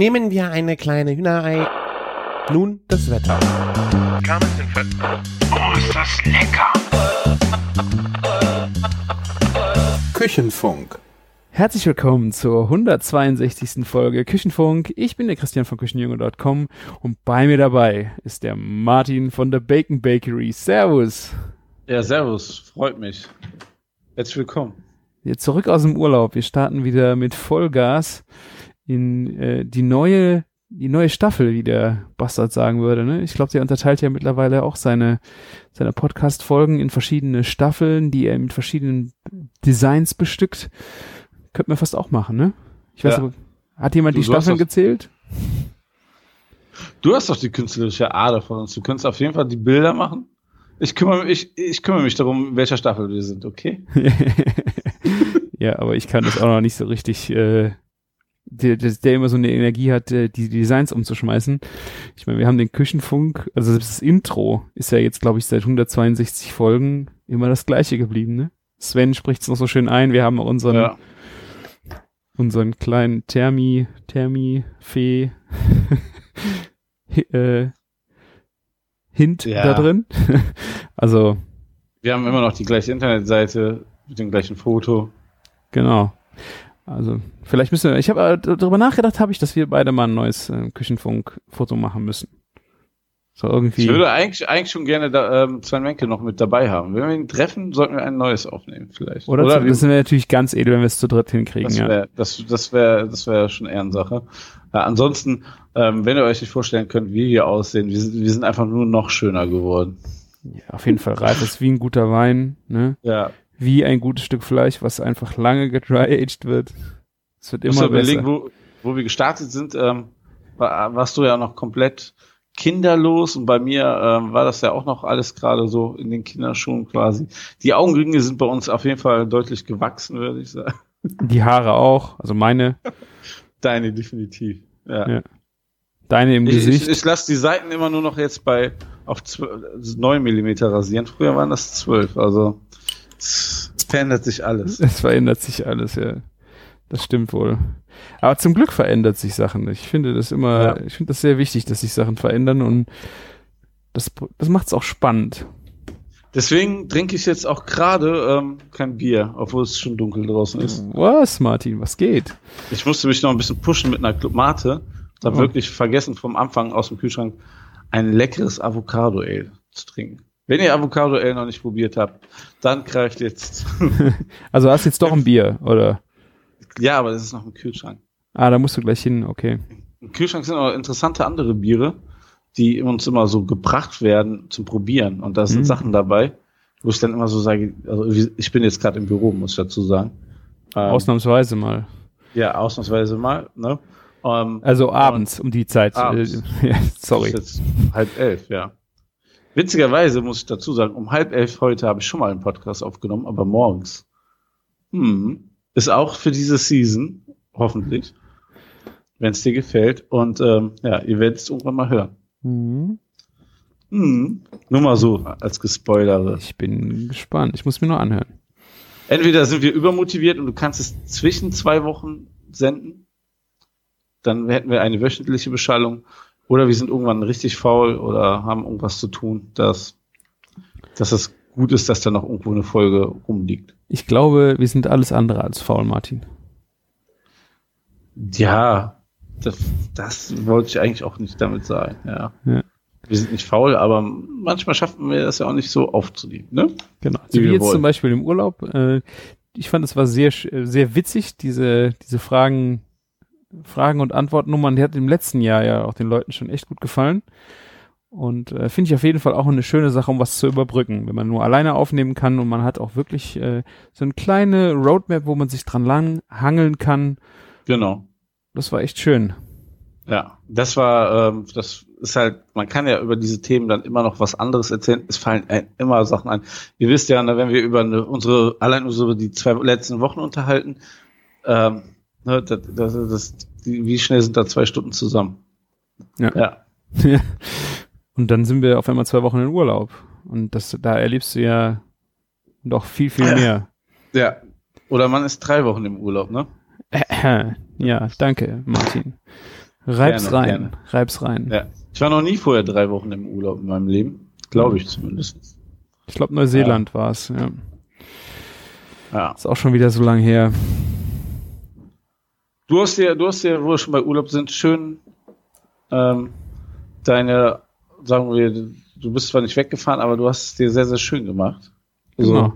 Nehmen wir eine kleine Hühnerei. Nun das Wetter. Oh, ist das lecker! Küchenfunk. Herzlich willkommen zur 162. Folge Küchenfunk. Ich bin der Christian von Küchenjunge.com und bei mir dabei ist der Martin von der Bacon Bakery. Servus. Ja, servus, freut mich. Herzlich willkommen. Jetzt zurück aus dem Urlaub. Wir starten wieder mit Vollgas in äh, die neue die neue Staffel, wie der Bastard sagen würde. Ne? Ich glaube, der unterteilt ja mittlerweile auch seine, seine Podcast-Folgen in verschiedene Staffeln, die er mit verschiedenen Designs bestückt. Könnte man fast auch machen, ne? Ich weiß Ja. aber, hat jemand Du- die Staffeln gezählt? Du hast doch die künstlerische Ader von uns. Du kannst auf jeden Fall die Bilder machen. Ich kümmere mich, ich, ich kümmere mich darum, in welcher Staffel wir sind, okay? ja, aber ich kann das auch noch nicht so richtig, äh, der, der, der immer so eine Energie hat, äh, die Designs umzuschmeißen. Ich meine, wir haben den Küchenfunk, also selbst das Intro ist ja jetzt, glaube ich, seit 162 Folgen immer das gleiche geblieben, ne? Sven spricht es noch so schön ein. Wir haben unseren, Ja. unseren kleinen Thermi, Thermi-Fee äh, Hint Ja. da drin. also, Wir haben immer noch die gleiche Internetseite mit dem gleichen Foto. Genau. Also, vielleicht müssen wir, ich habe äh, darüber nachgedacht, habe ich, dass wir beide mal ein neues äh, Küchenfunk-Foto machen müssen. So irgendwie. Ich würde eigentlich, eigentlich schon gerne da, ähm, Sven Menke noch mit dabei haben. Wenn wir ihn treffen, sollten wir ein neues aufnehmen, vielleicht. oder Oder zu, das wäre natürlich ganz edel, wenn wir es zu dritt hinkriegen, das ja. wäre das, das wär, das wär schon Ehrensache. Ja, ansonsten, ähm, wenn ihr euch nicht vorstellen könnt, wie wir aussehen, wir sind, wir sind einfach nur noch schöner geworden. ja. Auf jeden Fall reif ist wie ein guter Wein, ne? Ja, Wie ein gutes Stück Fleisch, was einfach lange gedry-aged wird. Es wird Immer immer überlegen, besser. wo, wo wir gestartet sind, ähm, war, warst du ja noch komplett kinderlos und bei mir ähm, war das ja auch noch alles gerade so in den Kinderschuhen quasi. Die Augenringe sind bei uns auf jeden Fall deutlich gewachsen, würde ich sagen. Die Haare auch, also meine, Deine definitiv. Ja. Ja. deine im Ich, Gesicht. ich, ich lasse die Seiten immer nur noch jetzt bei auf 12, 9 Millimeter rasieren. Früher waren das 12, also es verändert sich alles. Es verändert sich alles, ja. Das stimmt wohl. Aber zum Glück verändert sich Sachen. Ich finde das immer, Ja. ich finde das sehr wichtig, dass sich Sachen verändern und das, das macht es auch spannend. Deswegen trinke ich jetzt auch gerade ähm, kein Bier, obwohl es schon dunkel draußen ist. Was, Martin, was geht? Ich musste mich noch ein bisschen pushen mit einer Club Mate. Ich habe Oh. wirklich vergessen, vom Anfang aus dem Kühlschrank ein leckeres Avocado Ale zu trinken. Wenn ihr Avocado Ale noch nicht probiert habt, dann greift jetzt. Also hast jetzt doch ein Bier, oder? ja, aber das ist noch im Kühlschrank. Ah, da musst du gleich hin, okay. Im Kühlschrank sind auch interessante andere Biere, die uns immer so gebracht werden zum Probieren. Und da sind Mhm. Sachen dabei, wo ich dann immer so sage, also ich bin jetzt gerade im Büro, muss ich dazu sagen. Ähm, Ausnahmsweise mal. ja, ausnahmsweise mal. Ne? Ähm, Also abends um die Zeit. Abends. Äh, ja, sorry. Ist jetzt halb elf, ja. Witzigerweise muss ich dazu sagen, um halb elf heute habe ich schon mal einen Podcast aufgenommen, aber morgens. Hm. Ist auch für diese Season, hoffentlich, wenn es dir gefällt. Und ähm, ja, ihr werdet es irgendwann mal hören. Mhm. Hm. Nur mal so als Gespoilere. Ich bin gespannt. Ich muss mir nur anhören. Entweder sind wir übermotiviert und du kannst es zwischen zwei Wochen senden, dann hätten wir eine wöchentliche Beschallung, oder wir sind irgendwann richtig faul oder haben irgendwas zu tun, dass, dass es gut ist, dass da noch irgendwo eine Folge rumliegt. Ich glaube, wir sind alles andere als faul, Martin. Ja, das, das wollte ich eigentlich auch nicht damit sagen, ja. Ja. Wir sind nicht faul, aber manchmal schaffen wir das ja auch nicht so aufzunehmen, ne? Genau. Wie wie jetzt wollen. zum Beispiel im Urlaub. Äh, ich fand, es war sehr, äh, sehr witzig, diese, diese Fragen, Fragen und Antwortnummern. Die hat im letzten Jahr ja auch den Leuten schon echt gut gefallen. Und äh, finde ich auf jeden Fall auch eine schöne Sache, um was zu überbrücken, wenn man nur alleine aufnehmen kann und man hat auch wirklich äh, so eine kleine Roadmap, wo man sich dran lang hangeln kann. Genau. Das war echt schön. Ja, das war, ähm, das ist halt, man kann ja über diese Themen dann immer noch was anderes erzählen. Es fallen immer Sachen ein. Ihr wisst ja, ne, wenn wir über eine, unsere, allein unsere die zwei letzten Wochen unterhalten, ähm, ne, das, das, das, wie schnell sind da zwei Stunden zusammen? Ja. ja. Und dann sind wir auf einmal zwei Wochen in Urlaub. Und das, da erlebst du ja doch viel, viel mehr. Ja. Oder man ist drei Wochen im Urlaub, ne? ja, danke, Martin. Reib's Gerne, rein. gerne. Reib's rein. Ja. Ich war noch nie vorher drei Wochen im Urlaub in meinem Leben. Glaube ich zumindest. Ich glaube, Neuseeland war's. Ja. Ja. Ist auch schon wieder so lang her. Du hast dir, du hast dir, wo wir schon bei Urlaub sind, schön ähm, deine, sagen wir, du bist zwar nicht weggefahren, aber du hast es dir sehr, sehr schön gemacht. Also, Genau.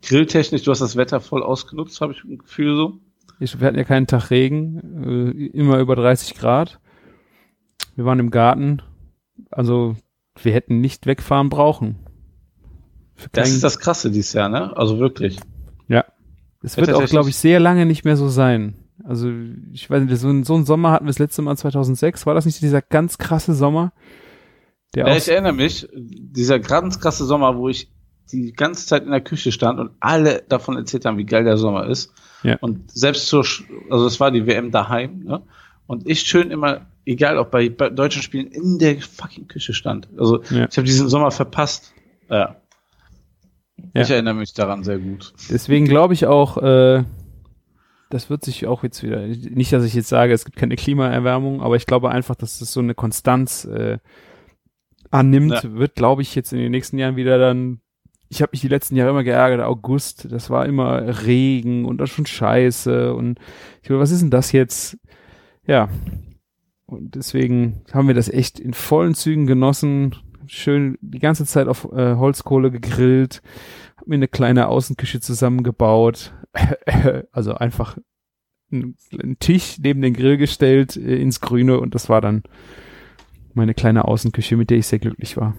grilltechnisch, du hast das Wetter voll ausgenutzt, habe ich ein Gefühl so. Ich, wir hatten ja keinen Tag Regen, äh, immer über 30 Grad. Wir waren im Garten. Also wir hätten nicht wegfahren brauchen. Das ist das Krasse dieses Jahr, ne? Also wirklich. Ja. Es wird auch, glaube ich, sehr lange nicht mehr so sein. Also ich weiß nicht, so, ein- so einen Sommer hatten wir das letzte Mal 2006. War das nicht dieser ganz krasse Sommer? Der Ja, ich erinnere mich, dieser ganz krasse Sommer, wo ich die ganze Zeit in der Küche stand und alle davon erzählt haben, wie geil der Sommer ist. Ja. Und selbst Sch- also es war die WM daheim, ne? Und ich schön immer, egal ob bei, bei deutschen Spielen, in der fucking Küche stand. Also Ja. ich habe diesen Sommer verpasst. Ja. Ja. Ich erinnere mich daran sehr gut. Deswegen glaube ich auch, äh, das wird sich auch jetzt wieder, nicht, dass ich jetzt sage, es gibt keine Klimaerwärmung, aber ich glaube einfach, dass es so eine Konstanz äh, annimmt, Ja. wird, glaube ich, jetzt in den nächsten Jahren wieder dann, ich habe mich die letzten Jahre immer geärgert, August, das war immer Regen und das schon scheiße und ich glaube, was ist denn das jetzt? Ja. Und deswegen haben wir das echt in vollen Zügen genossen, schön die ganze Zeit auf äh, Holzkohle gegrillt, mir eine kleine Außenküche zusammengebaut, also einfach einen, einen Tisch neben den Grill gestellt äh, ins Grüne und das war dann meine kleine Außenküche, mit der ich sehr glücklich war.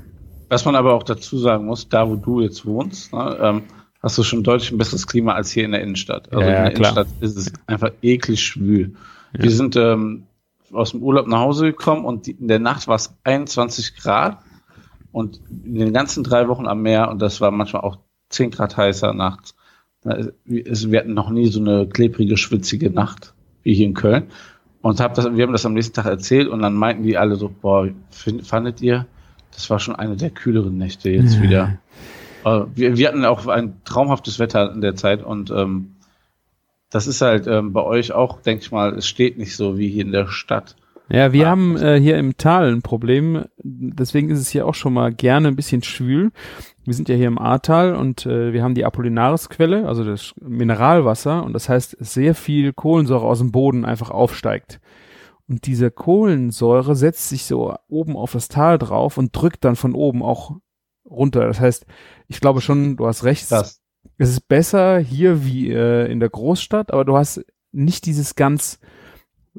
Was man aber auch dazu sagen muss, da wo du jetzt wohnst, ne, ähm, hast du schon deutlich ein besseres Klima als hier in der Innenstadt. Also Ja, ja, in der klar. Innenstadt ist es einfach eklig schwül. Ja. Wir sind ähm, aus dem Urlaub nach Hause gekommen und die, in der Nacht war es 21 Grad und in den ganzen drei Wochen am Meer und das war manchmal auch 10 Grad heißer nachts. Na, Wir hatten noch nie so eine klebrige, schwitzige Nacht wie hier in Köln. Und hab das, wir haben das am nächsten Tag erzählt und dann meinten die alle so, boah, find, fandet ihr, das war schon eine der kühleren Nächte jetzt wieder. Äh, wir, wir hatten auch ein traumhaftes Wetter in der Zeit und ähm, das ist halt ähm, bei euch auch, denke ich mal, es steht nicht so wie hier in der Stadt. Ja, wir Ah, haben äh, hier im Tal ein Problem. Deswegen ist es hier auch schon mal gerne ein bisschen schwül. Wir sind ja hier im Ahrtal und äh, wir haben die Apollinarisquelle, also das Mineralwasser. Und das heißt, sehr viel Kohlensäure aus dem Boden einfach aufsteigt. Und diese Kohlensäure setzt sich so oben auf das Tal drauf und drückt dann von oben auch runter. Das heißt, ich glaube schon, du hast recht. Das. Es ist besser hier wie äh, in der Großstadt, aber du hast nicht dieses ganz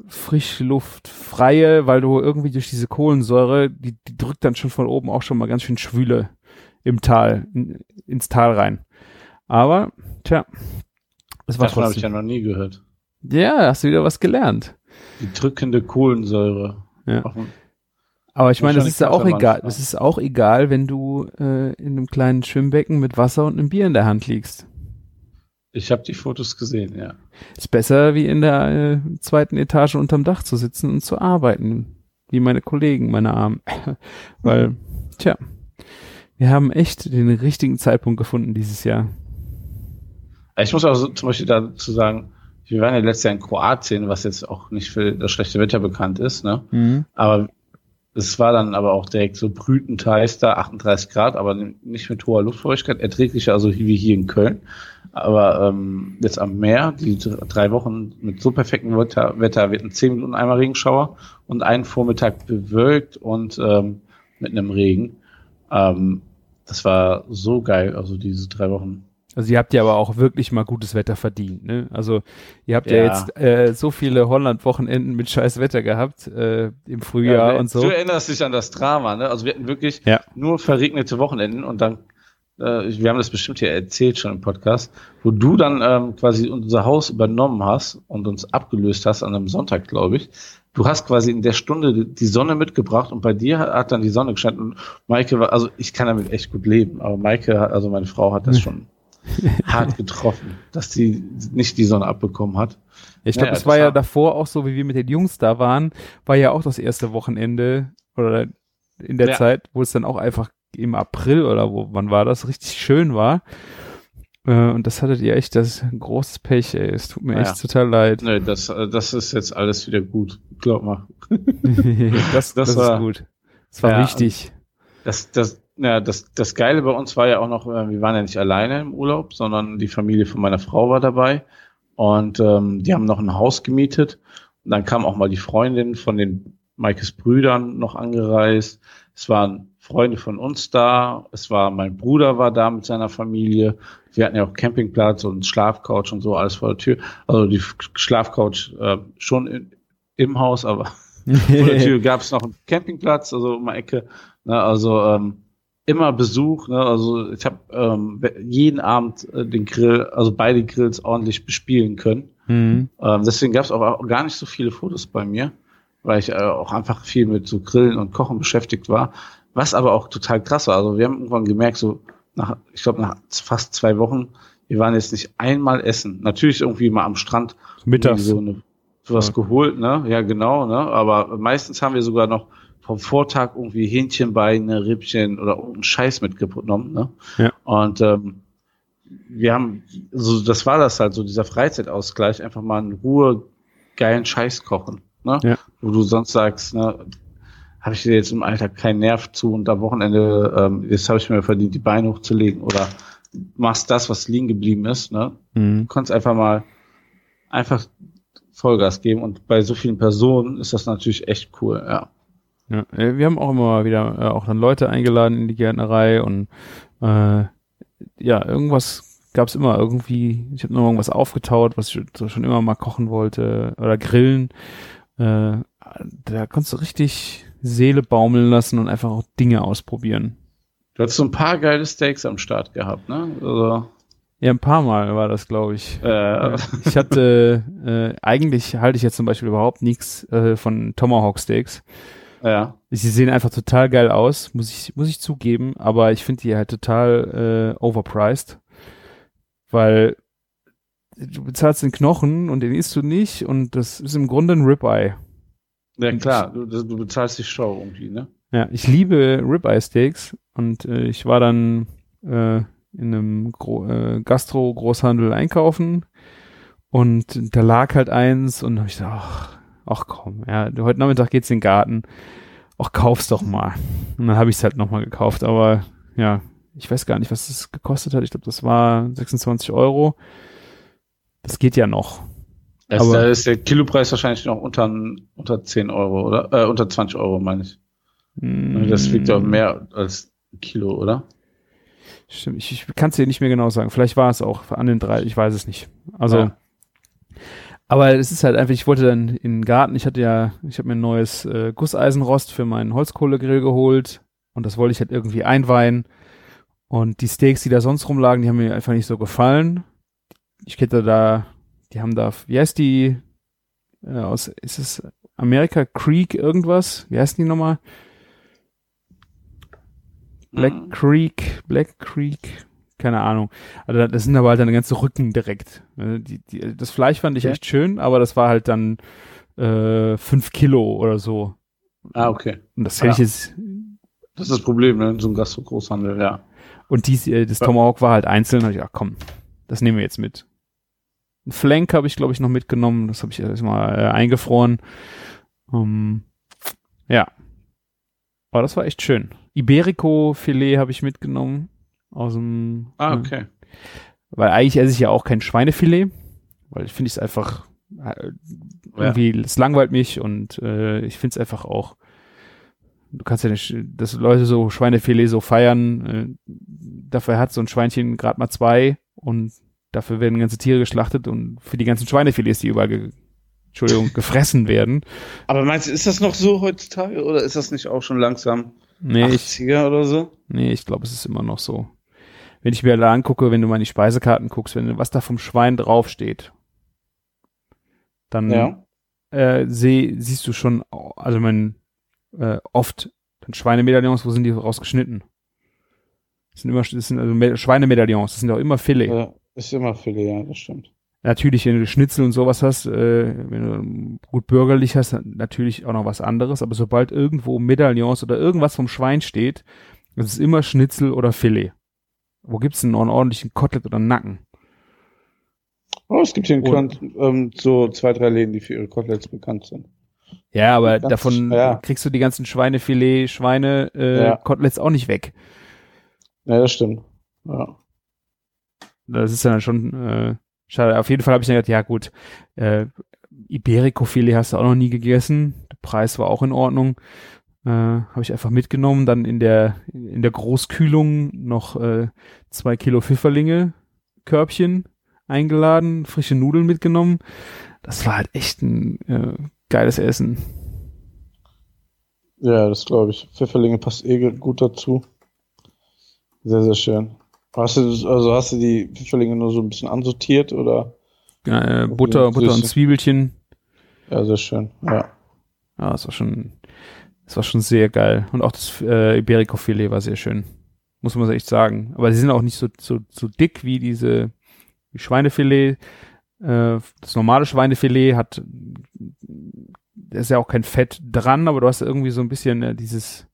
frischluftfreie, weil du irgendwie durch diese Kohlensäure, die, die drückt dann schon von oben auch schon mal ganz schön Schwüle im Tal, in, ins Tal rein. Aber, tja, es war Davon habe ich ja noch nie gehört. Ja, hast du wieder was gelernt. Die drückende Kohlensäure. Ja. Aber ich meine, das ist ja auch egal. ja. Das ist auch egal, wenn du äh, in einem kleinen Schwimmbecken mit Wasser und einem Bier in der Hand liegst. Ich habe die Fotos gesehen, ja. Ist besser, wie in der äh, zweiten Etage unterm Dach zu sitzen und zu arbeiten. Wie meine Kollegen, meine Armen. Weil, tja, wir haben echt den richtigen Zeitpunkt gefunden dieses Jahr. Ich muss auch so, zum Beispiel dazu sagen, wir waren ja letztes Jahr in Kroatien, was jetzt auch nicht für das schlechte Wetter bekannt ist, ne? Mhm. Aber es war dann aber auch direkt so brütend heiß da, 38 Grad, aber nicht mit hoher Luftfeuchtigkeit, erträglicher, also wie hier in Köln. Aber ähm, jetzt am Meer, die dr- drei Wochen mit so perfektem Wetter, Wetter wir hatten 10 Minuten einmal Regenschauer und einen Vormittag bewölkt und ähm, mit einem Regen. Ähm, das war so geil, also diese drei Wochen. Also ihr habt ja aber auch wirklich mal gutes Wetter verdient. Ne? Also ihr habt ja, Ja. jetzt äh, so viele Holland-Wochenenden mit scheiß Wetter gehabt äh, im Frühjahr Ja, und so. Du erinnerst dich an das Drama, ne? Also wir hatten wirklich Ja. nur verregnete Wochenenden und dann, äh, wir haben das bestimmt hier erzählt schon im Podcast, wo du dann ähm, quasi unser Haus übernommen hast und uns abgelöst hast an einem Sonntag, glaube ich. Du hast quasi in der Stunde die- Sonne mitgebracht und bei dir hat dann die Sonne gescheint und Maike war, also ich kann damit echt gut leben, aber Maike, hat- also meine Frau hat das schon hart getroffen, dass die nicht die Sonne abbekommen hat. Ich glaube, Ja, es war ja war- davor auch so, wie wir mit den Jungs da waren, war ja auch das erste Wochenende oder in der Ja. Zeit, wo es dann auch einfach im April oder wo, wann war das, richtig schön war. Äh, und das hattet ihr echt, das ist ein großes Pech, ey. Es tut mir Naja. echt total leid. Nee, das, äh, das ist jetzt alles wieder gut. Glaub mal. das, das, Das ist war- gut. Das war Ja, wichtig. Das, das, ja, das, das Geile bei uns war ja auch noch, äh, wir waren ja nicht alleine im Urlaub, sondern die Familie von meiner Frau war dabei. Und ähm, die haben noch ein Haus gemietet. Und dann kam auch mal die Freundin von den Maikes Brüdern noch angereist. Es waren Freunde von uns da. Es war, mein Bruder war da mit seiner Familie. Wir hatten ja auch Campingplatz und Schlafcouch und so alles vor der Tür. Also die Schlafcouch äh, schon in, im Haus, aber vor der Tür gab es noch einen Campingplatz, also um die Ecke. Ne, also ähm, immer Besuch. Ne, also ich habe ähm, jeden Abend äh, den Grill, also beide Grills ordentlich bespielen können. Mhm. Ähm, deswegen gab es aber auch gar nicht so viele Fotos bei mir, weil ich äh, auch einfach viel mit so Grillen und Kochen beschäftigt war. Was aber auch total krass war. Also wir haben irgendwann gemerkt, so nach, ich glaube nach fast zwei Wochen, wir waren jetzt nicht einmal essen. Natürlich irgendwie mal am Strand Mittags. so eine, sowas Ja. geholt, ne? Ja, genau, ne? Aber meistens haben wir sogar noch vom Vortag irgendwie Hähnchenbeine, Rippchen oder irgendeinen Scheiß mitgenommen, ne? Ja. Und ähm, wir haben, so das war das halt, so dieser Freizeitausgleich, einfach mal in Ruhe geilen Scheiß kochen, ne? Ja. Wo du sonst sagst, ne, habe ich dir jetzt im Alltag keinen Nerv zu und am Wochenende, ähm, jetzt habe ich mir verdient, die Beine hochzulegen oder machst das, was liegen geblieben ist, ne? Mhm. Du kannst einfach mal einfach Vollgas geben und bei so vielen Personen ist das natürlich echt cool, ja. Ja, äh, wir haben auch immer wieder äh, auch dann Leute eingeladen in die Gärtnerei und äh, ja, irgendwas gab es immer irgendwie, ich habe noch irgendwas aufgetaut, was ich so schon immer mal kochen wollte oder grillen. Äh, da konntest du richtig Seele baumeln lassen und einfach auch Dinge ausprobieren. Du hast so ein paar geile Steaks am Start gehabt, ne? Also, Ja, ein paar Mal war das, glaube ich. äh, Ich hatte, äh, eigentlich halte ich jetzt zum Beispiel überhaupt nichts äh, von Tomahawk Steaks. ja. Sie sehen einfach total geil aus, muss ich, muss ich zugeben, aber ich finde die halt total äh, overpriced, weil du bezahlst den Knochen und den isst du nicht und das ist im Grunde ein Ribeye. Ja, klar, du, du bezahlst die Show irgendwie, ne? Ja, ich liebe Ribeye Steaks und äh, ich war dann äh, in einem Gro äh, Gastro-Großhandel einkaufen und da lag halt eins und hab ich gedacht, ach, ach komm, ja, heute Nachmittag geht's in den Garten, ach kauf's doch mal. Und dann habe ich es halt nochmal gekauft, aber ja, ich weiß gar nicht, was das gekostet hat. Ich glaube, das war 26 Euro. Das geht ja noch. Also, Aber- da ist der Kilopreis wahrscheinlich noch unter, unter 10 Euro, oder? Äh, unter 20 Euro, meine ich. Das wiegt ja Mm. mehr als ein Kilo, oder? Stimmt, ich, ich kann es dir nicht mehr genau sagen. Vielleicht war es auch an den drei, ich weiß es nicht. Also, Ja. aber es ist halt einfach, ich wollte dann in den Garten, ich hatte ja, ich habe mir ein neues äh, Gusseisenrost für meinen Holzkohlegrill geholt und das wollte ich halt irgendwie einweihen. Und die Steaks, die da sonst rumlagen, die haben mir einfach nicht so gefallen. Ich hätte da, die haben da, wie heißt die, äh, aus, ist es America Creek irgendwas? Wie heißt die nochmal? Black Mhm. Creek, Black Creek, keine Ahnung. Also das sind aber halt dann ganze Rücken direkt. Äh, Die, die, das Fleisch fand ich Okay. echt schön, aber das war halt dann äh, fünf Kilo oder so. Ah, okay. Und das hätte ich Ja. jetzt. Das ist das Problem, ne? in So ein Gastro-Großhandel, ja. Und dies, äh, das. Tomahawk war halt einzeln. Da hab ich, ach komm, das nehmen wir jetzt mit. Ein Flank habe ich, glaube ich, noch mitgenommen. Das habe ich erstmal äh, eingefroren. Ähm, ja. Aber das war echt schön. Iberico-Filet habe ich mitgenommen. Aus dem. Ah, äh, okay. Weil eigentlich esse ich ja auch kein Schweinefilet, weil ich finde es einfach äh, irgendwie, es langweilt mich und äh, ich finde es einfach auch, du kannst ja nicht, dass Leute so Schweinefilet so feiern, äh, dafür hat so ein Schweinchen gerade mal zwei und dafür werden ganze Tiere geschlachtet und für die ganzen Schweinefilets, die überall, ge Entschuldigung, gefressen werden. Aber meinst du, ist das noch so heutzutage oder ist das nicht auch schon langsam Nee, ich, 80er oder so? nee, ich glaube, es ist immer noch so. Wenn ich mir da angucke, wenn du mal in die Speisekarten guckst, wenn was da vom Schwein draufsteht, dann Ja. äh, seh, siehst du schon, also man äh, oft dann Schweinemedaillons, wo sind die rausgeschnitten? Das sind immer das sind also Me- Schweinemedaillons, das sind auch immer Filet. ja. Ist immer Filet, ja, das stimmt. Natürlich, wenn du Schnitzel und sowas hast, äh, wenn du gut bürgerlich hast, natürlich auch noch was anderes, aber sobald irgendwo Medaillons oder irgendwas vom Schwein steht, das ist immer Schnitzel oder Filet. Wo gibt's denn noch einen ordentlichen Kotelett oder Nacken? Oh, es gibt hier in Köln ähm, so zwei, drei Läden, die für ihre Koteletts bekannt sind. Ja, aber Ganz- davon ja. kriegst du die ganzen Schweinefilet, Schweine, äh, Ja. Koteletts auch nicht weg. Ja, das stimmt. Ja. Das ist dann schon äh, schade. Auf jeden Fall habe ich dann gedacht, ja gut, äh, Iberico-Filet hast du auch noch nie gegessen. Der Preis war auch in Ordnung. Äh, habe ich einfach mitgenommen. Dann in der in der Großkühlung noch äh, zwei Kilo Pfifferlinge Körbchen eingeladen, frische Nudeln mitgenommen. Das war halt echt ein äh, geiles Essen. Ja, das glaube ich. Pfifferlinge passt eh gut dazu. Sehr, sehr schön. Hast du, also hast du die Pfifferlinge nur so ein bisschen ansortiert oder? Äh, Butter, Butter und süß. Zwiebelchen. Ja, sehr schön. Ja. Ja, das war schon, das war schon sehr geil. Und auch das äh, Iberico-Filet war sehr schön. Muss man echt sagen. Aber sie sind auch nicht so, so, so dick wie diese wie Schweinefilet. Äh, das normale Schweinefilet hat, da ist ja auch kein Fett dran, aber du hast irgendwie so ein bisschen äh, dieses,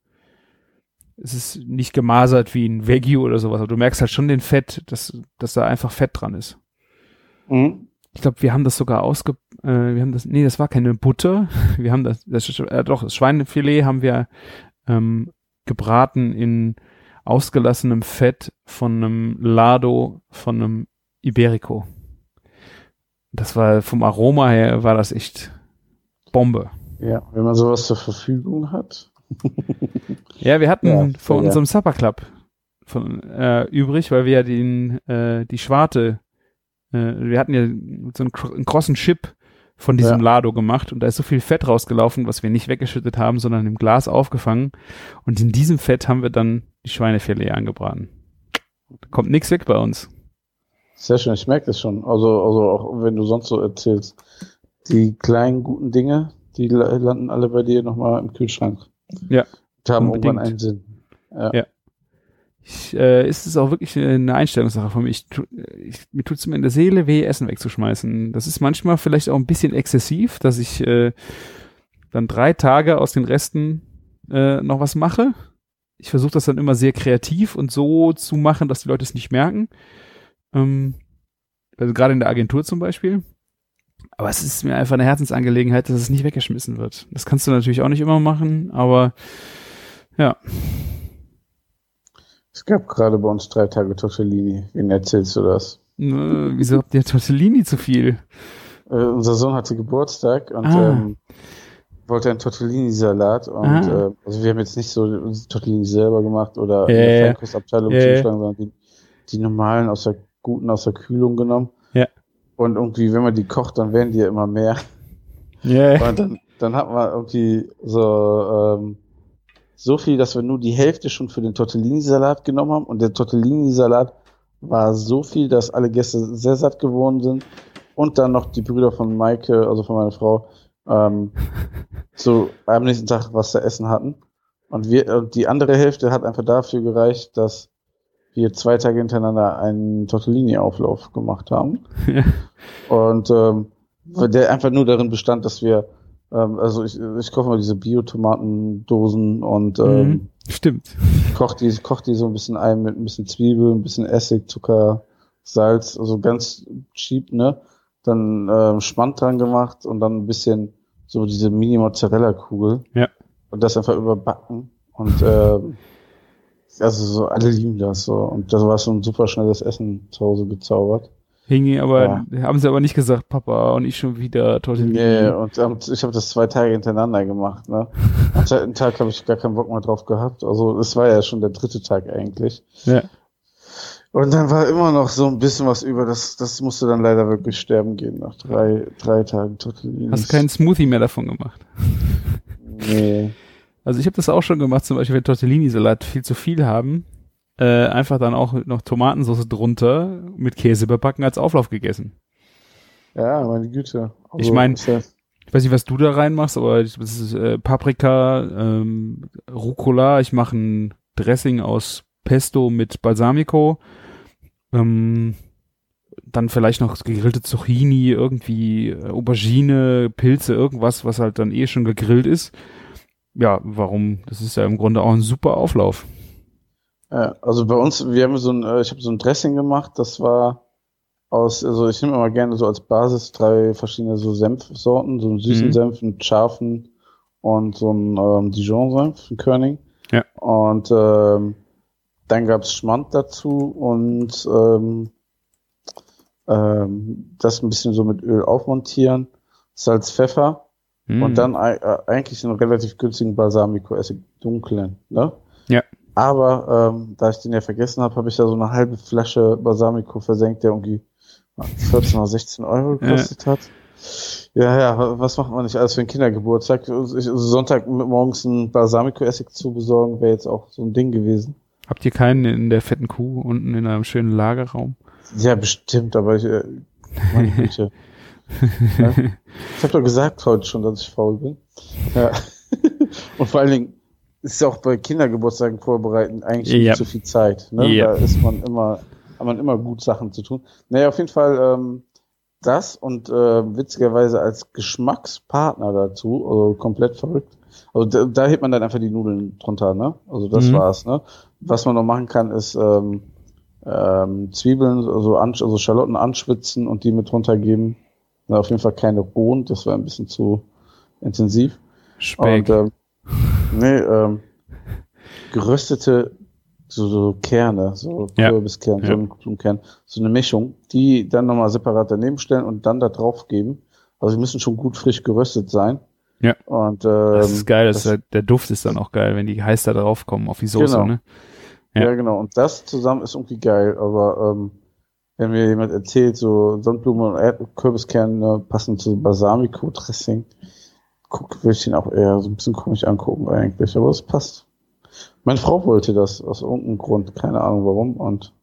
es ist nicht gemasert wie ein Veggie oder sowas, aber du merkst halt schon den Fett, dass, dass da einfach Fett dran ist. Mhm. Ich glaube, wir haben das sogar ausge, äh, wir haben das, nee, das war keine Butter. Wir haben das, das äh, doch, das Schweinefilet haben wir ähm, gebraten in ausgelassenem Fett von einem Lado von einem Iberico. Das war vom Aroma her war das echt Bombe. Ja, wenn man sowas zur Verfügung hat. Ja, wir hatten Ja, voll, ja. unserem Supper Club von, äh, übrig, weil wir ja den, äh, die Schwarte, äh, wir hatten ja so einen, einen krossen Chip von diesem Ja. Lado gemacht und da ist so viel Fett rausgelaufen, was wir nicht weggeschüttet haben, sondern im Glas aufgefangen. Und in diesem Fett haben wir dann die Schweinefilet angebraten. Da kommt nichts weg bei uns. Sehr schön, ich merke das schon. Also, also auch wenn du sonst so erzählst, die kleinen guten Dinge, die la- landen alle bei dir nochmal im Kühlschrank. Ja, Die haben unbedingt. irgendwann einen Sinn. Ja. Ich, äh, ist es auch wirklich eine Einstellungssache von mir. Ich, tu- ich, mir tut es immer in der Seele weh, Essen wegzuschmeißen. Das ist manchmal vielleicht auch ein bisschen exzessiv, dass ich äh, dann drei Tage aus den Resten äh, noch was mache. Ich versuche das dann immer sehr kreativ und so zu machen, dass die Leute es nicht merken. Ähm, also gerade in der Agentur zum Beispiel. Aber es ist mir einfach eine Herzensangelegenheit, dass es nicht weggeschmissen wird. Das kannst du natürlich auch nicht immer machen, aber ja. Es gab gerade bei uns drei Tage Tortellini. Wen erzählst du das? Äh, wieso habt ihr Tortellini zu viel? Äh, unser Sohn hatte Geburtstag und Ah. ähm, wollte einen Tortellini-Salat und Ah. äh, also wir haben jetzt nicht so Tortellini selber gemacht oder Ja, in der. Feinkostabteilung zugeschlagen, sondern die, die normalen aus der guten aus der Kühlung genommen. Ja. Und irgendwie, wenn man die kocht, dann werden die ja immer mehr. Ja. Und dann, dann hat man irgendwie so, ähm, so viel, dass wir nur die Hälfte schon für den Tortellini-Salat genommen haben. Und der Tortellini-Salat war so viel, dass alle Gäste sehr satt geworden sind. Und dann noch die Brüder von Maike, also von meiner Frau, ähm, so am nächsten Tag was zu essen hatten. Und wir, und die andere Hälfte hat einfach dafür gereicht, dass wir zwei Tage hintereinander einen Tortellini-Auflauf gemacht haben. Und ähm, der einfach nur darin bestand, dass wir, ähm, also ich, ich kaufe mal diese Bio-Tomatendosen und ähm, Mhm. Stimmt. koch die, koch die so ein bisschen ein mit ein bisschen Zwiebel, ein bisschen Essig, Zucker, Salz, also ganz cheap, ne? Dann ähm, Schmand dran gemacht und dann ein bisschen so diese Mini-Mozzarella-Kugel. Ja. Und das einfach überbacken. Und ähm, also so alle lieben das so. Und das war so ein super schnelles Essen zu Hause gezaubert. Hing aber, Ja. haben sie aber nicht gesagt, Papa, und ich schon wieder Tortellini. Nee, und ähm, ich habe das zwei Tage hintereinander gemacht. Ne? Am zweiten Tag habe ich gar keinen Bock mehr drauf gehabt. Also es war ja schon der dritte Tag eigentlich. Ja. Und dann war immer noch so ein bisschen was über. Das, das musste dann leider wirklich sterben gehen nach drei, drei Tagen Tortellini. Hast keinen Smoothie mehr davon gemacht. Nee. Also ich habe das auch schon gemacht, zum Beispiel wenn Tortellini-Salat viel zu viel haben, äh, einfach dann auch noch Tomatensauce drunter mit Käse überbacken als Auflauf gegessen. Ja, meine Güte. Also, Ich mein- ist ja- Ich weiß nicht, was du da reinmachst, aber das ist äh, Paprika, ähm, Rucola. Ich mache ein Dressing aus Pesto mit Balsamico. Ähm, dann vielleicht noch gegrillte Zucchini, irgendwie äh, Aubergine, Pilze, irgendwas, was halt dann eh schon gegrillt ist. Ja, warum? Das ist ja im Grunde auch ein super Auflauf. Ja, also bei uns, wir haben so ein, äh, ich habe so ein Dressing gemacht, das war aus, also ich nehme immer gerne so als Basis drei verschiedene so Senfsorten, so einen süßen Mhm. Senf, einen scharfen und so einen ähm, Dijon-Senf, einen Körning. Ja. Und ähm, dann gab's Schmand dazu und ähm, ähm, das ein bisschen so mit Öl aufmontieren, Salz, Pfeffer Hm. und dann äh, eigentlich einen relativ günstigen Balsamico-Essig, dunklen, ne? Ja. Aber ähm, da ich den ja vergessen habe, habe ich da so eine halbe Flasche Balsamico versenkt, der irgendwie 14 oder 16 Euro gekostet hat. Ja, ja, was macht man nicht alles für einen Kindergeburtstag? Sonntag morgens ein Balsamico-Essig zu besorgen, wäre jetzt auch so ein Ding gewesen. Habt ihr keinen in der fetten Kuh unten in einem schönen Lagerraum? Ja, bestimmt, aber ich, äh, meine Güte. Ja? Ich habe doch gesagt heute schon, dass ich faul bin. Ja. Und vor allen Dingen ist ja auch bei Kindergeburtstagen vorbereiten eigentlich Ja. nicht so viel Zeit. Ne? Ja. Da ist man immer, hat man immer gut Sachen zu tun. Naja, auf jeden Fall ähm, das und äh, witzigerweise als Geschmackspartner dazu, also komplett verrückt. Also da, da hebt man dann einfach die Nudeln drunter, ne? Also das Mhm. war's, ne? Was man noch machen kann, ist ähm, ähm, Zwiebeln, also, also Schalotten anschwitzen und die mit runtergeben. Na, auf jeden Fall keine rohen, das war ein bisschen zu intensiv. Speck. Und ähm, nee, ähm, geröstete so, so Kerne, so Ja. Kürbiskern, Ja. Sonnenblumenkern, so eine Mischung, die dann nochmal separat daneben stellen und dann da drauf geben. Also die müssen schon gut frisch geröstet sein. Ja. Und ähm, das ist geil, das das- ist halt, der Duft ist dann auch geil, wenn die heiß da drauf kommen auf die Soße, Genau. ne? Ja. Ja. genau. Und das zusammen ist irgendwie geil. Aber ähm, wenn mir jemand erzählt, so Sonnenblumen und Erd Kürbiskerne passen zu Balsamico-Dressing, guck, würde ich den auch eher so ein bisschen komisch angucken eigentlich. Aber es passt. Meine Frau wollte das aus irgendeinem Grund, keine Ahnung warum. Und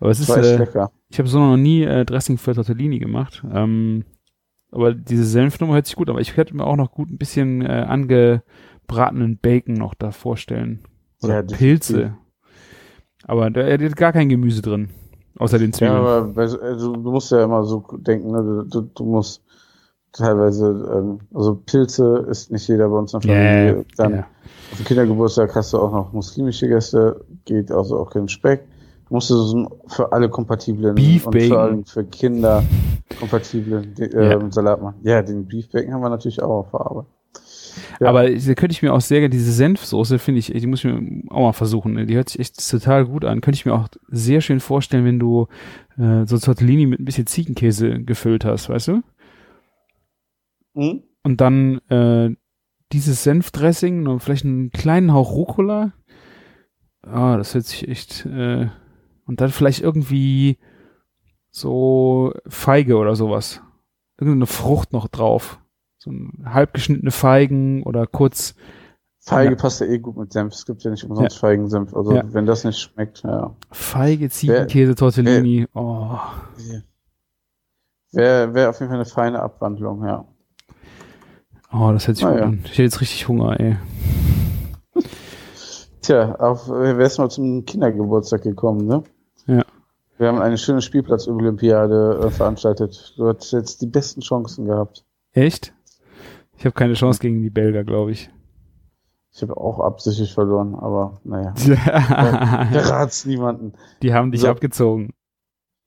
Aber es ist, äh, lecker. ich habe so noch nie äh, Dressing für Tortellini gemacht. Ähm, aber diese Senfnummer hört sich gut. Aber ich hätte mir auch noch gut ein bisschen äh, angebratenen Bacon noch da vorstellen. Oder Ja. Pilze. Aber da da hat gar kein Gemüse drin. Außer den Ja, Zwiebeln. aber bei, so- also, du musst ja immer so denken, ne? du, du, musst teilweise, ähm, also Pilze isst nicht jeder bei uns in der Ja, Familie. Dann ja. Auf dem Kindergeburtstag hast du auch noch muslimische Gäste, geht also auch kein Speck. Du musst so für alle kompatiblen Beef und Bacon. vor allem für Kinder kompatiblen äh, Ja. Salat machen. Ja, den Beef Bacon haben wir natürlich auch auf der Arbeit. Ja. Aber da könnte ich mir auch sehr gerne, diese Senfsoße finde ich, die muss ich mir auch mal versuchen. ne? Die hört sich echt total gut an. Könnte ich mir auch sehr schön vorstellen, wenn du äh, so Tortellini mit ein bisschen Ziegenkäse gefüllt hast, weißt du? Hm? Und dann äh, dieses Senfdressing und vielleicht einen kleinen Hauch Rucola. Ah, das hört sich echt. Äh, und dann vielleicht irgendwie so Feige oder sowas. Irgendeine Frucht noch drauf. So ein halb geschnittene Feigen oder kurz. Feige Ja. passt ja eh gut mit Senf. Es gibt ja nicht umsonst Feigensenf. Also Ja. wenn das nicht schmeckt, ja. Feige, Ziegenkäse, Tortellini. Oh. Wäre wär auf jeden Fall eine feine Abwandlung, ja. oh, das hört sich Ah, gut ja. an. Ich hätte jetzt richtig Hunger, ey. Tja, auf, wärst mal zum Kindergeburtstag gekommen, ne? Ja. Wir haben eine schöne Spielplatz-Olympiade äh, veranstaltet. Du hast jetzt die besten Chancen gehabt. Echt? Ich habe keine Chance gegen die Belgier, glaube ich. Ich habe auch absichtlich verloren, aber naja. Verrat's niemanden. Die haben dich So. abgezogen.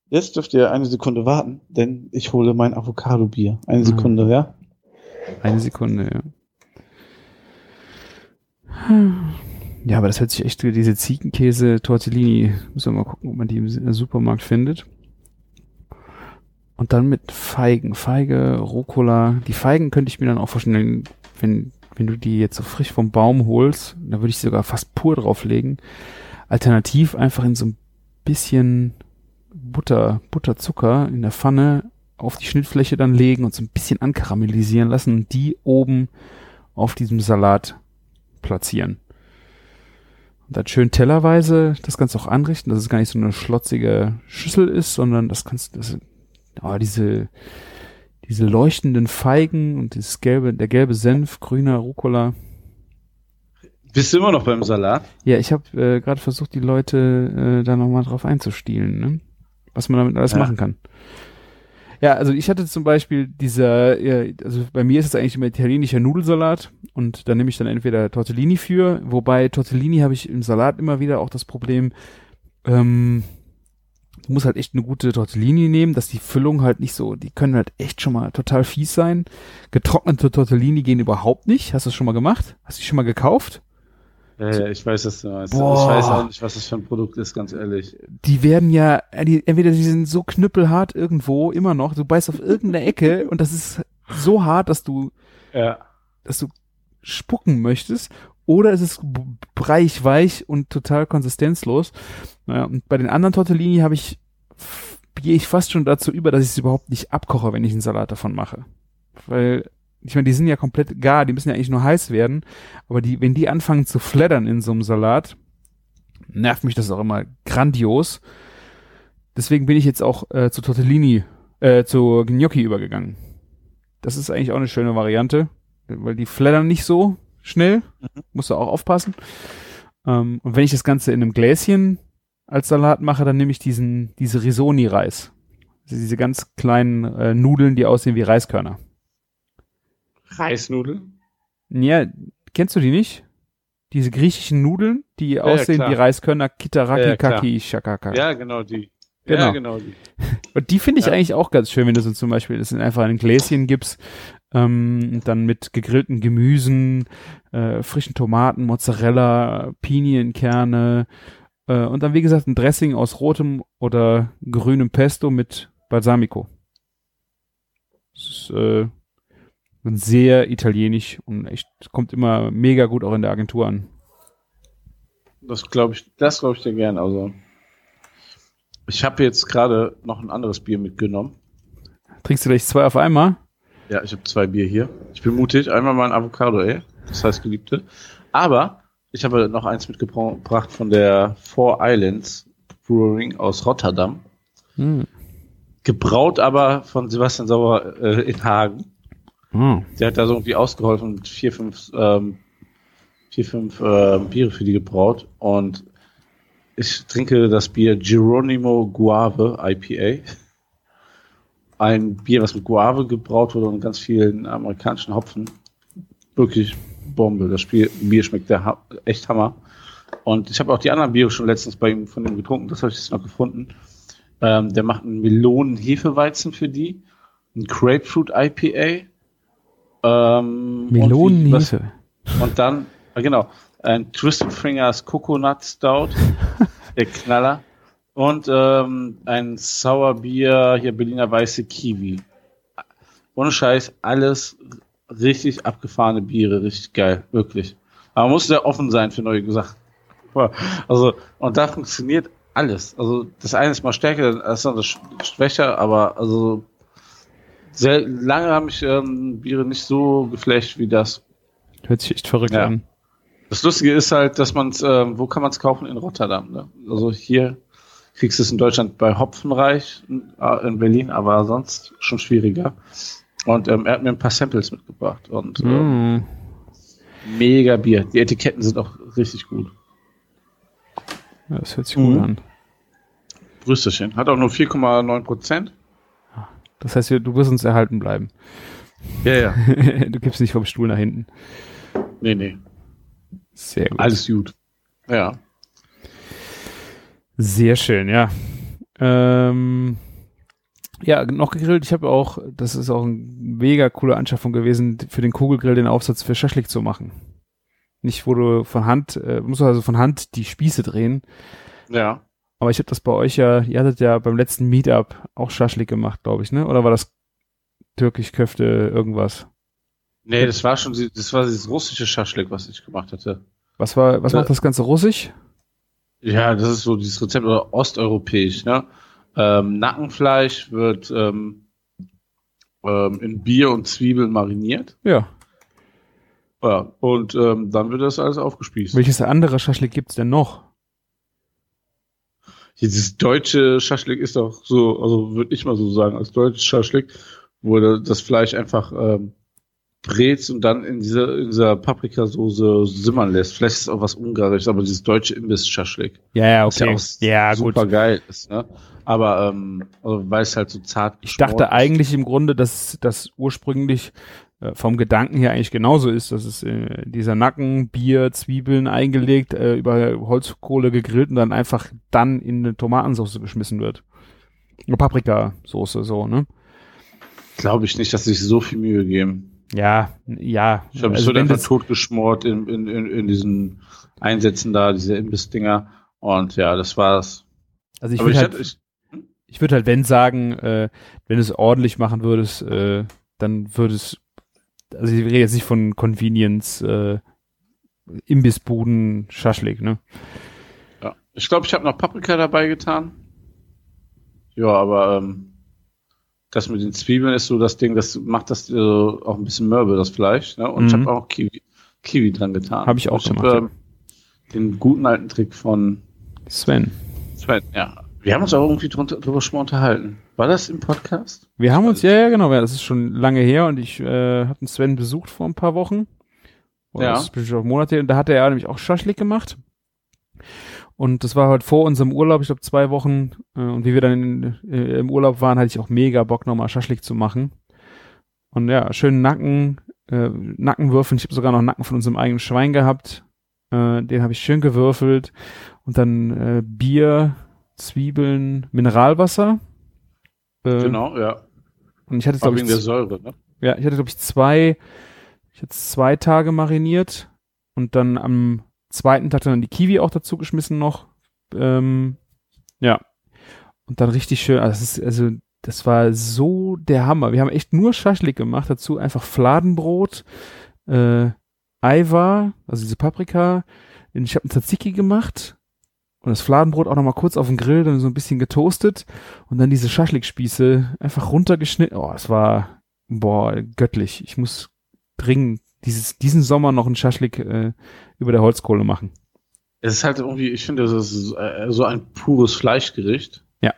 Jetzt dürft ihr eine Sekunde warten, denn ich hole mein Avocado-Bier. Eine. Sekunde, ja? Eine Sekunde, ja. Ja, aber das hört sich echt, diese Ziegenkäse-Tortellini, müssen wir mal gucken, ob man die im S- Supermarkt findet. Und dann mit Feigen, Feige, Rucola. Die Feigen könnte ich mir dann auch vorstellen, wenn, wenn du die jetzt so frisch vom Baum holst, da würde ich sie sogar fast pur drauflegen. Alternativ einfach in so ein bisschen Butter, Butterzucker in der Pfanne auf die Schnittfläche dann legen und so ein bisschen ankaramellisieren lassen und die oben auf diesem Salat platzieren. Und dann schön tellerweise das Ganze auch anrichten, dass es gar nicht so eine schlotzige Schüssel ist, sondern das kannst das, oh, diese diese leuchtenden Feigen und dieses gelbe, der gelbe Senf, grüner Rucola. Bist du immer noch beim Salat? Ja, ich habe äh, gerade versucht, die Leute äh, da nochmal drauf einzustielen, ne? was man damit alles Ja. machen kann. Ja, also ich hatte zum Beispiel dieser, ja, also bei mir ist es eigentlich immer italienischer Nudelsalat und da nehme ich dann entweder Tortellini für, wobei Tortellini habe ich im Salat immer wieder auch das Problem, ähm, du musst halt echt eine gute Tortellini nehmen, dass die Füllung halt nicht so, die können halt echt schon mal total fies sein. Getrocknete Tortellini gehen überhaupt nicht. Hast du das schon mal gemacht? Hast du die schon mal gekauft? Ja, ich weiß, was du meinst. Boah. Ich weiß auch nicht, was das für ein Produkt ist, ganz ehrlich. Die werden ja, äh, die, entweder die sind so knüppelhart irgendwo, immer noch, du beißt auf irgendeine Ecke und das ist so hart, dass du, Ja. dass du spucken möchtest, oder es ist b- breich weich und total konsistenzlos. Naja, und bei den anderen Tortellini habe ich, gehe ich fast schon dazu über, dass ich es überhaupt nicht abkoche, wenn ich einen Salat davon mache. Weil, ich meine, die sind ja komplett gar, die müssen ja eigentlich nur heiß werden, aber die, wenn die anfangen zu flattern in so einem Salat, nervt mich das auch immer grandios. Deswegen bin ich jetzt auch äh, zu Tortellini, äh, zu Gnocchi übergegangen. Das ist eigentlich auch eine schöne Variante, weil die flattern nicht so schnell. Musst du auch aufpassen. Ähm, und wenn ich das Ganze in einem Gläschen als Salat mache, dann nehme ich diesen, diese Risoni-Reis. Also diese ganz kleinen äh, Nudeln, die aussehen wie Reiskörner. Reisnudeln? Ja, kennst du die nicht? Diese griechischen Nudeln, die ja, aussehen klar. wie Reiskörner, Kitaraki, Ja, ja. Kaki, Shakaka. Ja, genau die. Genau. Ja, genau die. Und die finde ich Ja. eigentlich auch ganz schön, wenn du so zum Beispiel das in einfach in ein Gläschen gibst, ähm, dann mit gegrillten Gemüsen, äh, frischen Tomaten, Mozzarella, Pinienkerne äh, und dann wie gesagt ein Dressing aus rotem oder grünem Pesto mit Balsamico. Das ist äh, sehr italienisch und echt kommt immer mega gut auch in der Agentur an. Das glaube ich, das glaube ich dir gern. Also, ich habe jetzt gerade noch ein anderes Bier mitgenommen. Trinkst du gleich zwei auf einmal? Ja, ich habe zwei Bier hier. Ich bin mutig. Einmal mein Avocado, ey. Das heißt Geliebte. Aber ich habe noch eins mitgebracht von der Four Islands Brewing aus Rotterdam. Hm. Gebraut aber von Sebastian Sauer äh, in Hagen. Hm. Der hat da so irgendwie ausgeholfen und vier, fünf, ähm, vier, fünf ähm, Biere für die gebraut. Und ich trinke das Bier Geronimo Guave IPA. Ein Bier, was mit Guave gebraut wurde und ganz vielen amerikanischen Hopfen. Wirklich Bombe. Das Bier, Bier schmeckt der ha echt Hammer. Und ich habe auch die anderen Biere schon letztens bei ihm von ihm getrunken. Das habe ich jetzt noch gefunden. Ähm, der macht einen Melonen-Hefeweizen für die. Ein Grapefruit IPA. Ähm, und Melonenhefe. und dann, ah, genau, ein Twisted Fingers Coconut Stout, der Knaller. Und ähm, ein Sauerbier, hier Berliner Weiße Kiwi. Ohne Scheiß, alles richtig abgefahrene Biere, richtig geil, wirklich. Aber man muss sehr offen sein für neue Sachen. Also, und da funktioniert alles. Also, das eine ist mal stärker, das andere sch- schwächer, aber also sehr lange haben mich ähm, Biere nicht so geflasht wie das. Hört sich echt verrückt Ja. an. Das Lustige ist halt, dass man es, ähm, wo kann man es kaufen? In Rotterdam. Ne? Also hier kriegst du es in Deutschland bei Hopfenreich äh, in Berlin, aber sonst schon schwieriger. Und ähm, er hat mir ein paar Samples mitgebracht und ähm, Mm. mega Bier. Die Etiketten sind auch richtig gut. Ja, das hört sich Mhm. gut an. Brüsterchen. Hat auch nur 4,9 Prozent. Das heißt, wir- du wirst uns erhalten bleiben. Ja, ja. du gibst nicht vom Stuhl nach hinten. Nee, nee. Sehr gut. Alles gut. Ja. Sehr schön, ja. Ähm, ja, noch gegrillt. Ich habe auch, das ist auch eine mega coole Anschaffung gewesen, für den Kugelgrill den Aufsatz für Schaschlik zu machen. Nicht, wo du von Hand, äh, musst du also von Hand die Spieße drehen. Ja. Aber ich habe das bei euch ja, ihr hattet ja beim letzten Meetup auch Schaschlik gemacht, glaube ich, ne? Oder war das türkisch Köfte irgendwas? Nee, das war schon, das war dieses russische Schaschlik, was ich gemacht hatte. Was war, was Äh, macht das Ganze russisch? Ja, das ist so dieses Rezept oder osteuropäisch. Ne? Ähm, Nackenfleisch wird ähm, ähm, in Bier und Zwiebeln mariniert. Ja. Ja, und ähm, dann wird das alles aufgespießt. Welches andere Schaschlik gibt's denn noch? Dieses deutsche Schaschlik ist doch so, also würde ich mal so sagen, als deutsches Schaschlik wurde das Fleisch einfach ähm, brätst und dann in dieser, in dieser Paprikasoße simmern lässt. Vielleicht ist es auch was Ungarisches, aber dieses deutsche Imbiss-Schaschlik. Ja, ja, Was ja okay. auch Ja, gut. super geil ist, ne? Aber ähm, also weil es halt so zart Ich dachte ist. eigentlich im Grunde, dass das ursprünglich äh, vom Gedanken her eigentlich genauso ist, dass es äh, dieser Nacken, Bier, Zwiebeln eingelegt, äh, über Holzkohle gegrillt und dann einfach dann in eine Tomatensauce geschmissen wird. Eine Paprikasoße, so, ne? Glaube ich nicht, dass sie sich so viel Mühe geben. Ja, ja. Ich glaube, es Also wenn einfach totgeschmort in, in, in, in diesen Einsätzen da, diese Imbiss-Dinger. Und ja, das war's. also ich würde halt, ich, ich würde halt, wenn sagen, äh, wenn du es ordentlich machen würdest, äh, dann würde es, also ich rede jetzt nicht von Convenience, äh, Imbissbuden, Schaschlik, ne? ja. ich glaube, ich habe noch Paprika dabei getan. Ja, aber ähm, das mit den Zwiebeln ist so das Ding, das macht das äh, auch ein bisschen mürbe, das Fleisch. Ne? Und ich Mhm. habe auch Kiwi, Kiwi dran getan. Hab ich auch ich hab, gemacht, ja. ähm, den guten alten Trick von Sven. Sven, ja. Wir haben uns auch irgendwie drunter, drüber schon mal unterhalten. War das im Podcast? Wir haben uns, ja, ja, genau, ja, das ist schon lange her und ich äh, hatte Sven besucht vor ein paar Wochen. Oder Ja. Das ist bestimmt auch Monate her. und da hatte er nämlich auch Schaschlik gemacht. Und das war halt vor unserem Urlaub, ich glaube zwei Wochen. Äh, und wie wir dann in, äh, im Urlaub waren, hatte ich auch mega Bock, nochmal Schaschlik zu machen. Und ja, schönen Nacken, äh, Nackenwürfeln. Ich habe sogar noch Nacken von unserem eigenen Schwein gehabt. Äh, den habe ich schön gewürfelt. Und dann äh, Bier, Zwiebeln, Mineralwasser. Äh, Genau, ja. Und ich hatte, glaube ich, der Säure, ne? ja, ich hatte, glaube ich, zwei, ich hatte zwei Tage mariniert und dann am zweiten Tag dann die Kiwi auch dazu geschmissen noch. Ähm, ja. Und dann richtig schön, also, das ist, also das war so der Hammer. Wir haben echt nur Schaschlik gemacht, dazu einfach Fladenbrot, äh, Eiwa, also diese Paprika. Ich habe einen Tzatziki gemacht und das Fladenbrot auch noch mal kurz auf den Grill, dann so ein bisschen getoastet und dann diese Schaschlikspieße einfach runtergeschnitten. Oh, es war boah göttlich. Ich muss dringend dieses diesen Sommer noch einen Schaschlik äh, über der Holzkohle machen. Es ist halt irgendwie, ich finde, das ist äh, so ein pures Fleischgericht. Ja.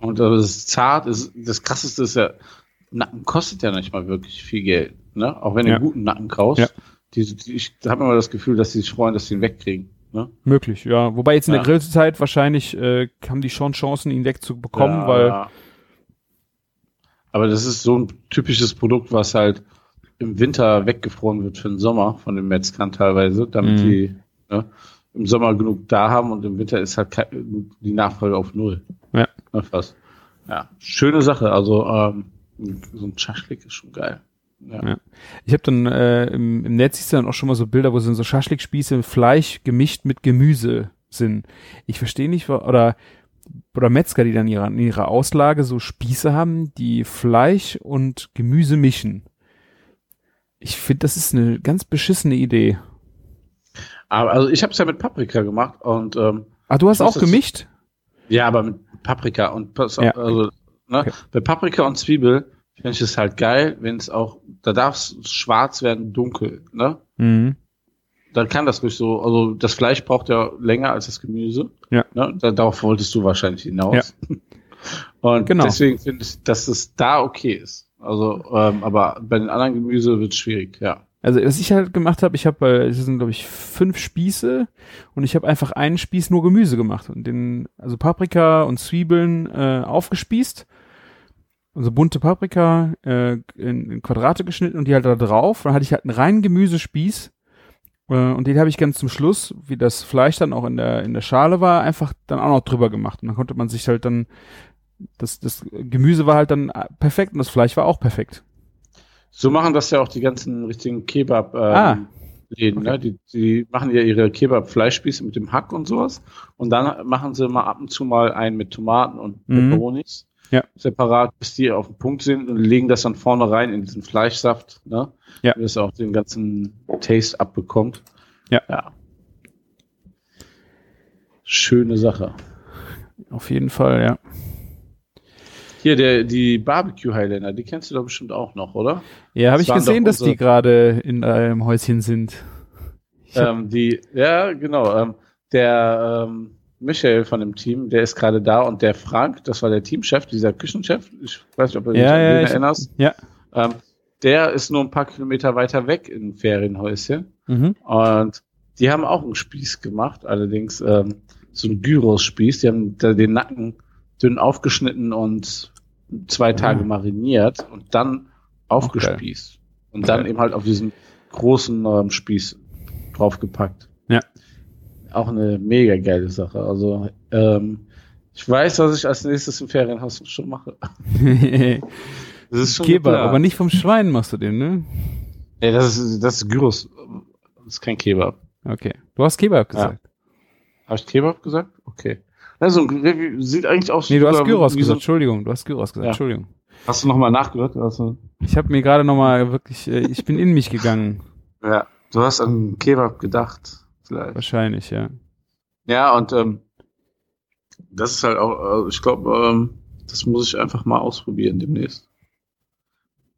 Und das ist zart. Das krasseste ist ja, Nacken kostet ja nicht mal wirklich viel Geld. Ne? Auch wenn du Ja. einen guten Nacken kaufst. Ja. Die, die, ich habe immer das Gefühl, dass die sich freuen, dass sie ihn wegkriegen. Ne? Möglich, ja. Wobei jetzt in Ja. der Grillzeit wahrscheinlich äh, haben die schon Chancen, ihn wegzubekommen, Ja, weil ja. Aber das ist so ein typisches Produkt, was halt im Winter weggefroren wird für den Sommer von den Metzgern teilweise, damit Mhm. die ne, im Sommer genug da haben und im Winter ist halt die Nachfrage auf null. Ja. Ne, fast. Ja, schöne Sache. Also ähm, so ein Schaschlik ist schon geil. Ja. Ja. Ich habe dann äh, im, im Netz siehst du dann auch schon mal so Bilder, wo sind so Schaschlikspieße, Fleisch gemischt mit Gemüse sind. Ich verstehe nicht, oder oder Metzger, die dann ihre, in ihrer Auslage so Spieße haben, die Fleisch und Gemüse mischen. Ich finde, das ist eine ganz beschissene Idee. Aber also ich habe es ja mit Paprika gemacht und ähm, Ah, du hast auch gemischt? Ja, aber mit Paprika und pass Ja. also ne, Okay. bei Paprika und Zwiebel finde ich es halt geil, wenn es auch, da darf es schwarz werden, dunkel, ne? Mhm. Dann kann das ruhig so, also das Fleisch braucht ja länger als das Gemüse. Ja. Ne? Da, darauf wolltest du wahrscheinlich hinaus. Und Genau. deswegen finde ich, dass es da okay ist. Also, ähm, aber bei den anderen Gemüse wird es schwierig, ja. Also was ich halt gemacht habe, ich habe, äh, es sind glaube ich fünf Spieße und ich habe einfach einen Spieß nur Gemüse gemacht und den, also Paprika und Zwiebeln äh, aufgespießt, also bunte Paprika äh, in, in Quadrate geschnitten und die halt da drauf. Dann hatte ich halt einen reinen Gemüsespieß äh, und den habe ich ganz zum Schluss, wie das Fleisch dann auch in der in der Schale war, einfach dann auch noch drüber gemacht und dann konnte man sich halt dann das, das Gemüse war halt dann äh, perfekt und das Fleisch war auch perfekt. So machen das ja auch die ganzen richtigen Kebab ähm, Ah. Läden, ne? Die, die machen ja ihre Kebab-Fleischspieße mit dem Hack und sowas. Und dann machen sie mal ab und zu mal einen mit Tomaten und Mhm. Peperonis. Ja. Separat, bis die auf dem Punkt sind und legen das dann vorne rein in diesen Fleischsaft, ne? Ja. Damit es auch den ganzen Taste abbekommt. Ja. Ja. Schöne Sache. Auf jeden Fall, ja. Hier, der, die Barbecue Highlander, die kennst du doch bestimmt auch noch, oder? Ja, habe ich gesehen, dass die gerade in einem Häuschen sind. Ich Ähm, die, ja, genau. Ähm, der ähm, Michael von dem Team, der ist gerade da und der Frank, das war der Teamchef, dieser Küchenchef, ich weiß nicht, ob du dich Ja, an ja, den ich- erinnerst. ja. Ähm, der ist nur ein paar Kilometer weiter weg in Ferienhäuschen. Mhm. Und die haben auch einen Spieß gemacht, allerdings ähm, so einen Gyros-Spieß. Die haben da den Nacken dünn aufgeschnitten und zwei Tage Ah. mariniert und dann aufgespießt. Und dann Okay. eben halt auf diesen großen ähm, Spieß draufgepackt. Ja. Auch eine mega geile Sache. Also ähm, ich weiß, was ich als nächstes im Ferienhaus schon mache. Das ist schon Kebab, klar. aber nicht vom Schwein machst du den, ne? Nee, das ist, das ist Gyros. Das ist kein Kebab. Okay. Du hast Kebab gesagt. Habe ich Kebab gesagt? Okay. Also, sieht eigentlich aus Nee, du hast Gyros gesagt. So, Entschuldigung, du hast Gyros gesagt. Ja. Entschuldigung. hast du nochmal nachgehört? Also, Ich habe mir gerade nochmal wirklich, äh, ich bin in mich gegangen. ja, du hast an Kebab gedacht. Vielleicht. Wahrscheinlich, ja. Ja, und ähm, das ist halt auch, also ich glaube, ähm, das muss ich einfach mal ausprobieren demnächst.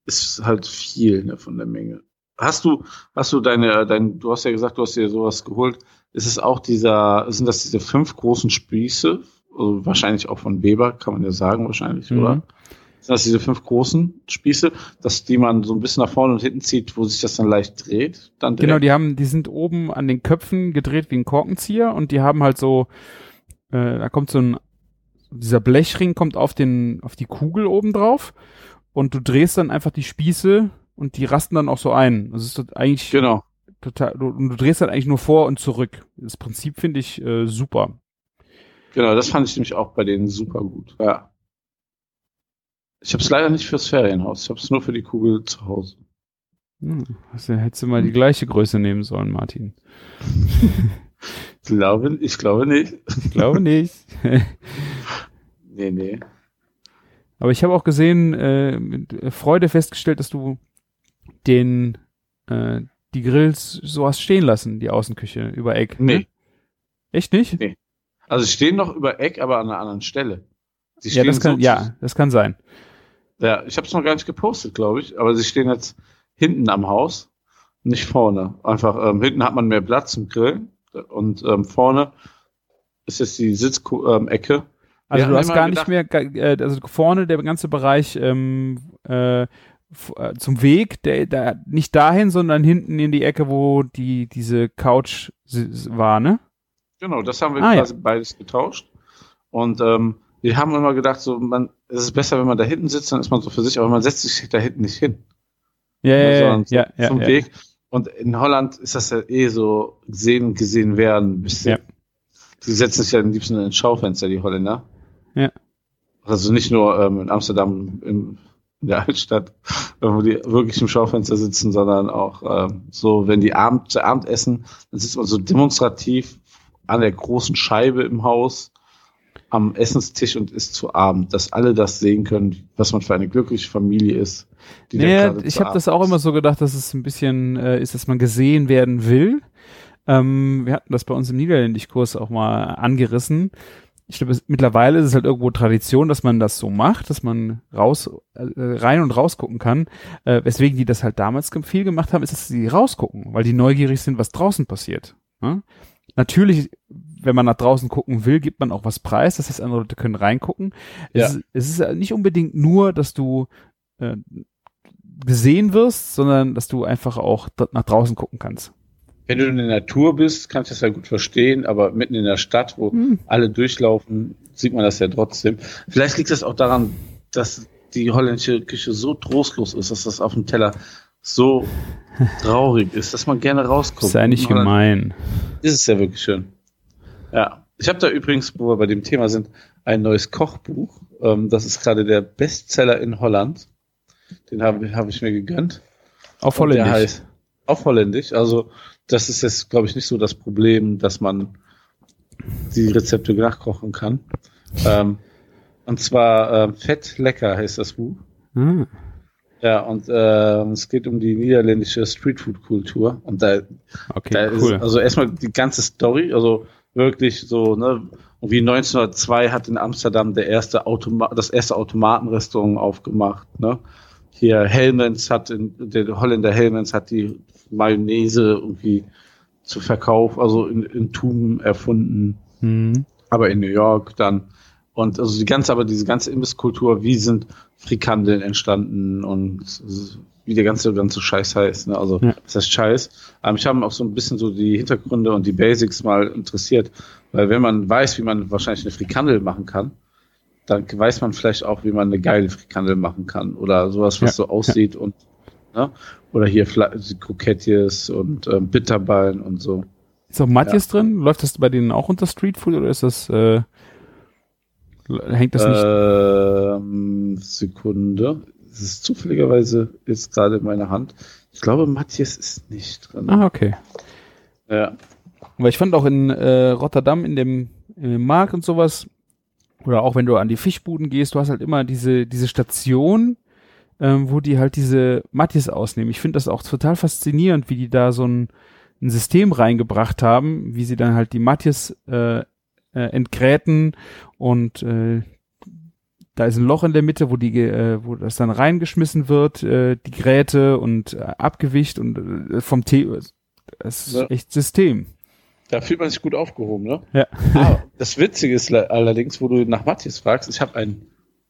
Ist halt viel ne, von der Menge. Hast du, hast du deine, dein, du hast ja gesagt, du hast dir sowas geholt. Ist es auch dieser, sind das diese fünf großen Spieße? Also wahrscheinlich auch von Weber, kann man ja sagen, wahrscheinlich, Mhm. oder? Sind das diese fünf großen Spieße, dass die man so ein bisschen nach vorne und hinten zieht, wo sich das dann leicht dreht? Dann Genau, die haben, die sind oben an den Köpfen gedreht wie ein Korkenzieher und die haben halt so, äh, da kommt so ein, dieser Blechring kommt auf den, auf die Kugel oben drauf und du drehst dann einfach die Spieße und die rasten dann auch so ein. Das ist eigentlich Genau. Total, du, du drehst dann eigentlich nur vor und zurück. Das Prinzip finde ich äh, super. Genau, das fand ich nämlich auch bei denen super gut. Ja. Ich habe es leider nicht fürs Ferienhaus. Ich habe es nur für die Kugel zu Hause. Hm, also hättest du mal die gleiche Größe nehmen sollen, Martin. Ich glaube, ich glaube nicht. Ich glaube nicht. Nee, nee. Aber ich habe auch gesehen, äh, mit äh, Freude festgestellt, dass du den äh, die Grills so hast stehen lassen, die Außenküche über Eck. Nee. Ne? Echt nicht? Also sie stehen noch über Eck, aber an einer anderen Stelle. Sie ja, das kann, so ja, das kann sein. ja, ich habe es noch gar nicht gepostet, glaube ich. Aber sie stehen jetzt hinten am Haus, nicht vorne. Einfach ähm, hinten hat man mehr Platz zum Grillen und ähm, vorne ist jetzt die Sitzecke. Also Wir du hast gar gedacht- nicht mehr, äh, also vorne der ganze Bereich ähm, äh, äh, zum Weg, der, der nicht dahin, sondern hinten in die Ecke, wo die diese Couch war, ne? Genau, das haben wir Ah, ja. quasi beides getauscht. Und ähm, wir haben immer gedacht, so man, es ist besser, wenn man da hinten sitzt, dann ist man so für sich, aber man setzt sich da hinten nicht hin. Ja, ja, ja, ja, ja, zum ja. Weg. Und in Holland ist das ja eh so sehen gesehen werden. ein bisschen. Ja. Die setzen sich ja am liebsten in ein Schaufenster, die Holländer. Ja. Also nicht nur ähm, in Amsterdam in, in der Altstadt, wo die wirklich im Schaufenster sitzen, sondern auch ähm, so, wenn die Abend, zu Abend essen, dann sitzt man so demonstrativ an der großen Scheibe im Haus am Essenstisch und isst zu Abend, dass alle das sehen können, was man für eine glückliche Familie ist. die da Ja, gerade ich habe das auch immer so gedacht, dass es ein bisschen äh, ist, dass man gesehen werden will. Ähm, wir hatten das bei uns im Niederländischkurs auch mal angerissen. Ich glaube, mittlerweile ist es halt irgendwo Tradition, dass man das so macht, dass man raus, äh, rein und raus gucken kann. Äh, weswegen die das halt damals viel gemacht haben, ist, dass sie rausgucken, weil die neugierig sind, was draußen passiert. Ne? Natürlich, wenn man nach draußen gucken will, gibt man auch was preis. Das heißt, andere Leute können reingucken. Ja. Es, ist, es ist nicht unbedingt nur, dass du äh, gesehen wirst, sondern dass du einfach auch nach draußen gucken kannst. Wenn du in der Natur bist, kann ich das ja gut verstehen, aber mitten in der Stadt, wo alle durchlaufen, sieht man das ja trotzdem. Vielleicht liegt das auch daran, dass die holländische Küche so trostlos ist, dass das auf dem Teller so traurig ist, dass man gerne rausguckt. Sei nicht In Holland gemein. Ist es ja wirklich schön. Ja. Ich habe da übrigens, wo wir bei dem Thema sind, ein neues Kochbuch. Ähm, das ist gerade der Bestseller in Holland. Den habe hab ich mir gegönnt. Auf Holländisch. heißt auf Holländisch. Also das ist jetzt, glaube ich, nicht so das Problem, dass man die Rezepte nachkochen kann. Ähm, und zwar ähm, Fett lecker heißt das Buch. Ah, Ja, und ähm, es geht um die niederländische Streetfood-Kultur. Und da, okay, da cool. ist also erstmal die ganze Story, also wirklich so, ne, wie 1902 hat in Amsterdam der erste Automa das erste Automatenrestaurant aufgemacht, ne? Hier Hellmans hat in, der Holländer Hellmans hat die Mayonnaise irgendwie zu Verkauf, also in, in Tuben erfunden, Hm. aber in New York dann Und also die ganze, aber diese ganze Imbisskultur, wie sind Frikandeln entstanden und wie der ganze, ganze Scheiß heißt. Ne? Also, ja. das heißt Scheiß. Aber mich haben auch so ein bisschen so die Hintergründe und die Basics mal interessiert. Weil wenn man weiß, wie man wahrscheinlich eine Frikandel machen kann, dann weiß man vielleicht auch, wie man eine geile Frikandel machen kann. Oder sowas, was ja. so aussieht ja. und, ne? Oder hier Krokettjes und ähm, Bitterballen und so. Ist auch Matjes drin? Läuft das bei denen auch unter Streetfood oder ist das, äh, hängt das nicht? Ähm, Sekunde das ist zufälligerweise jetzt gerade in meiner Hand. Ich glaube, Matthias ist nicht drin. Ah, okay. Ja. Weil ich fand auch in äh, Rotterdam in dem, in dem Markt und sowas, oder auch wenn du an die Fischbuden gehst, du hast halt immer diese, diese Station, ähm, wo die halt diese Matthias ausnehmen. Ich finde das auch total faszinierend, wie die da so ein, ein System reingebracht haben, wie sie dann halt die Matthias äh, äh, entgräten und äh, da ist ein Loch in der Mitte, wo die, äh, wo das dann reingeschmissen wird, äh, die Gräte und äh, Abgewicht und äh, vom Tee. Das ist ja. echt System. Da fühlt man sich gut aufgehoben, ne? Ja. Ah, das Witzige ist allerdings, wo du nach Matthias fragst, ich habe ein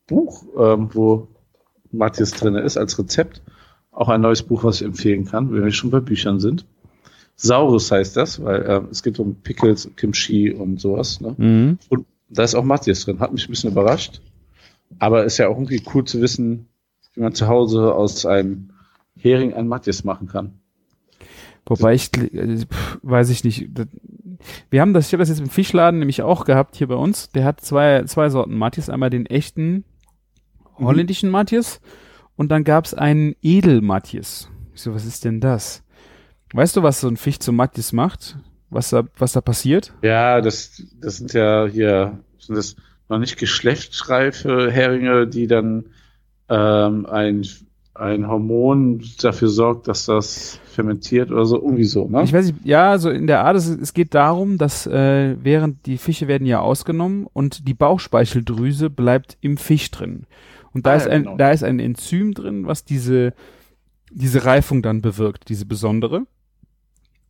Buch, ähm, wo Matthias drin ist als Rezept. Auch ein neues Buch, was ich empfehlen kann, wenn wir schon bei Büchern sind. Saurus heißt das, weil äh, es geht um Pickles, Kimchi und sowas. Ne? Mhm. Und da ist auch Matthias drin. Hat mich ein bisschen überrascht. Aber ist ja auch irgendwie cool zu wissen, wie man zu Hause aus einem Hering ein Matthias machen kann. Wobei ich, äh, weiß ich nicht. Wir haben das, ich habe das jetzt im Fischladen nämlich auch gehabt hier bei uns. Der hat zwei, zwei Sorten Matthias. Einmal den echten. Holländischen mhm. Matthias und dann gab's einen Edel Matthias. Ich so, was ist denn das? Weißt du, was so ein Fisch zum Matthias macht? Was da, was da passiert? Ja, das, das sind ja hier, sind das noch nicht geschlechtsreife Heringe, die dann ähm, ein, ein Hormon dafür sorgt, dass das fermentiert oder so, irgendwie so, ne? Ich weiß nicht, ja, so in der Art, es, es geht darum, dass äh, während die Fische werden ja ausgenommen und die Bauchspeicheldrüse bleibt im Fisch drin. Und da ah, ist ein, genau. da ist ein Enzym drin, was diese, diese Reifung dann bewirkt, diese besondere.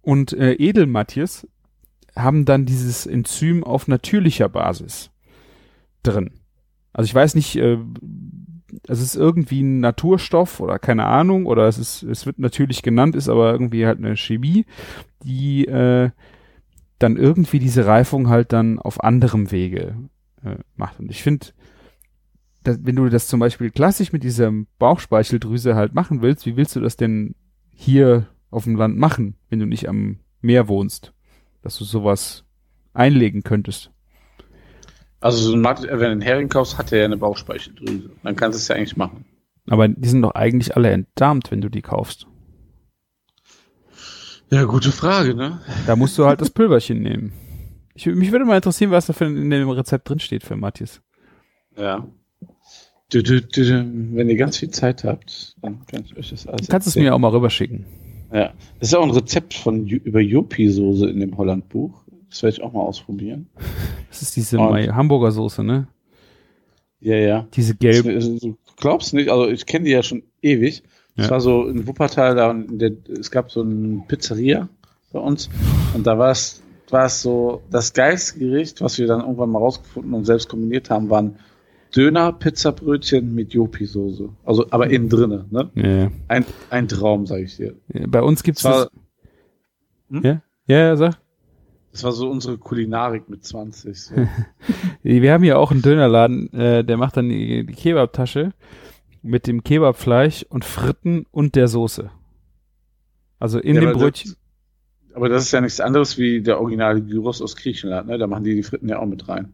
Und äh, Edelmatjes haben dann dieses Enzym auf natürlicher Basis drin. Also ich weiß nicht, äh, es ist irgendwie ein Naturstoff oder keine Ahnung, oder es ist, es wird natürlich genannt, ist aber irgendwie halt eine Chemie, die äh, dann irgendwie diese Reifung halt dann auf anderem Wege äh, macht. Und ich finde, wenn du das zum Beispiel klassisch mit dieser Bauchspeicheldrüse halt machen willst, wie willst du das denn hier auf dem Land machen, wenn du nicht am Meer wohnst? Dass du sowas einlegen könntest. Also so ein Markt, wenn du einen Hering kaufst, hat er ja eine Bauchspeicheldrüse. Dann kannst du es ja eigentlich machen. Aber die sind doch eigentlich alle entdarmt, wenn du die kaufst. Ja, gute Frage, ne? Da musst du halt das Pülverchen nehmen. Ich, mich würde mal interessieren, was da für in dem Rezept drin steht für Matthias. Ja. Du, du, du, wenn ihr ganz viel Zeit habt, dann kann ich euch das alles. Du kannst erzählen. es mir auch mal rüberschicken. Ja. Das ist auch ein Rezept von über Yuppie-Soße in dem Holland-Buch. Das werde ich auch mal ausprobieren. Das ist diese Und, Hamburger Soße, ne? Ja, ja. Diese gelb. Du glaubst nicht, also ich kenne die ja schon ewig. Es ja. war so in Wuppertal, da der, es gab so eine Pizzeria bei uns und da war es war es so das geilste Gericht, was wir dann irgendwann mal rausgefunden und selbst kombiniert haben, waren Döner, Pizzabrötchen mit Jopi-Soße. Also, aber innen drinne, ne? Ja. Ein, ein Traum, sag ich dir. Ja, bei uns gibt's das. Hm? Ja? Ja, sag. Das war so unsere Kulinarik mit 20. So. Wir haben hier auch einen Dönerladen, äh, der macht dann die, die Kebabtasche mit dem Kebabfleisch und Fritten und der Soße. Also in ja, dem Brötchen. Das, aber das ist ja nichts anderes wie der originale Gyros aus Griechenland, ne? Da machen die die Fritten ja auch mit rein.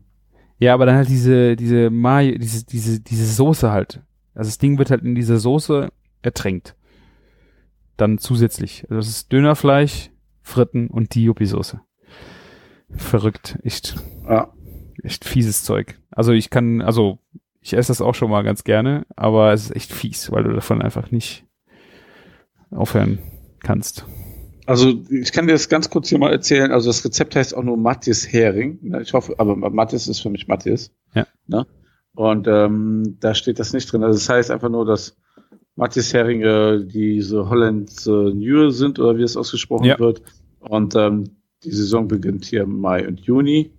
Ja, aber dann halt diese, diese Mayo, diese, diese, diese Soße halt. Also das Ding wird halt in dieser Soße ertränkt. Dann zusätzlich. Also das ist Dönerfleisch, Fritten und die Yuppie-Soße. Verrückt, echt. Ja. Echt fieses Zeug. Also ich kann, also ich esse das auch schon mal ganz gerne, aber es ist echt fies, weil du davon einfach nicht aufhören kannst. Also ich kann dir das ganz kurz hier mal erzählen. Also das Rezept heißt auch nur Matthias Hering. Ne? Ich hoffe, aber Matthias ist für mich Matthias. Ja. Ne? Und ähm, da steht das nicht drin. Also das heißt einfach nur, dass Matthias Heringe diese Holland äh, New sind oder wie es ausgesprochen ja. wird. Und ähm, die Saison beginnt hier im Mai und Juni.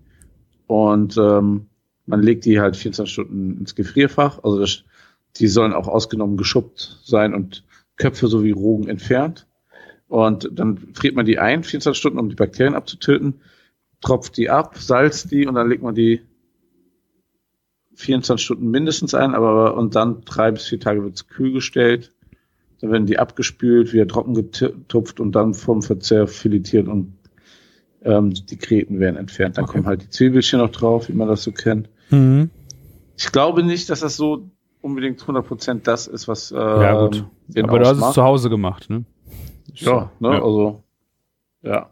Und ähm, man legt die halt 24 Stunden ins Gefrierfach. Also das, die sollen auch ausgenommen geschuppt sein und Köpfe sowie Rogen entfernt. Und dann friert man die ein, 24 Stunden, um die Bakterien abzutöten, tropft die ab, salzt die und dann legt man die 24 Stunden mindestens ein, aber und dann drei bis vier Tage wird es kühl gestellt. Dann werden die abgespült, wieder trocken getupft und dann vom Verzehr filetiert und ähm, die Kreten werden entfernt. Dann okay. kommen halt die Zwiebelchen noch drauf, wie man das so kennt. Mhm. Ich glaube nicht, dass das so unbedingt 100% das ist, was äh, ja, gut. Aber du hast es zu Hause gemacht, ne? Ja, ne, ja. also ja.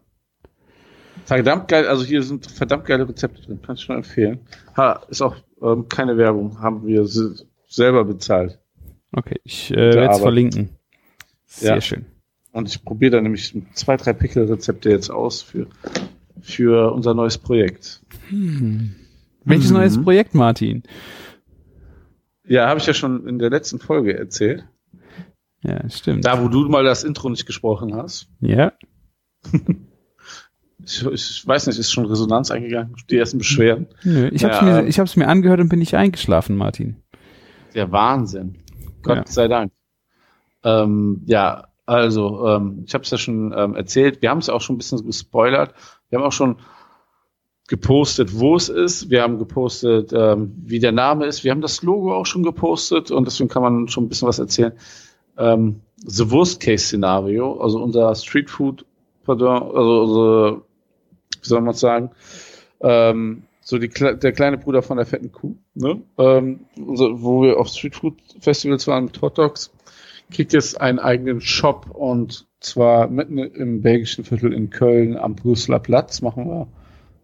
Verdammt geil, also hier sind verdammt geile Rezepte drin, kann ich schon empfehlen. Ha, ist auch ähm, keine Werbung, haben wir selber bezahlt. Okay, ich äh, werde es verlinken. Sehr ja. schön. Und ich probiere da nämlich zwei, drei Pickel-Rezepte jetzt aus für, für unser neues Projekt. Hm. Welches mhm. neues Projekt, Martin? Ja, habe ich ja schon in der letzten Folge erzählt. Ja, stimmt. Da, wo du mal das Intro nicht gesprochen hast. Ja. Ich, ich, weiß nicht, ist schon Resonanz eingegangen? Die ersten Beschwerden? Nö, ich habe es mir, ich hab's mir angehört und bin nicht eingeschlafen, Martin. Der Wahnsinn. Gott ja. sei Dank. Ähm, ja, also, ähm, ich habe es ja schon ähm, erzählt. Wir haben es ja auch schon ein bisschen gespoilert. Wir haben auch schon gepostet, wo es ist. Wir haben gepostet, ähm, wie der Name ist. Wir haben das Logo auch schon gepostet und deswegen kann man schon ein bisschen was erzählen. Ähm, the Worst Case Szenario, also unser Street Food, pardon, also, also wie soll man sagen, ähm, so die, der kleine Bruder von der fetten Kuh, ne? ähm, so, wo wir auf Street Food Festivals waren mit Hot Dogs, kriegt jetzt einen eigenen Shop und zwar mitten im belgischen Viertel in Köln am Brüsseler Platz machen wir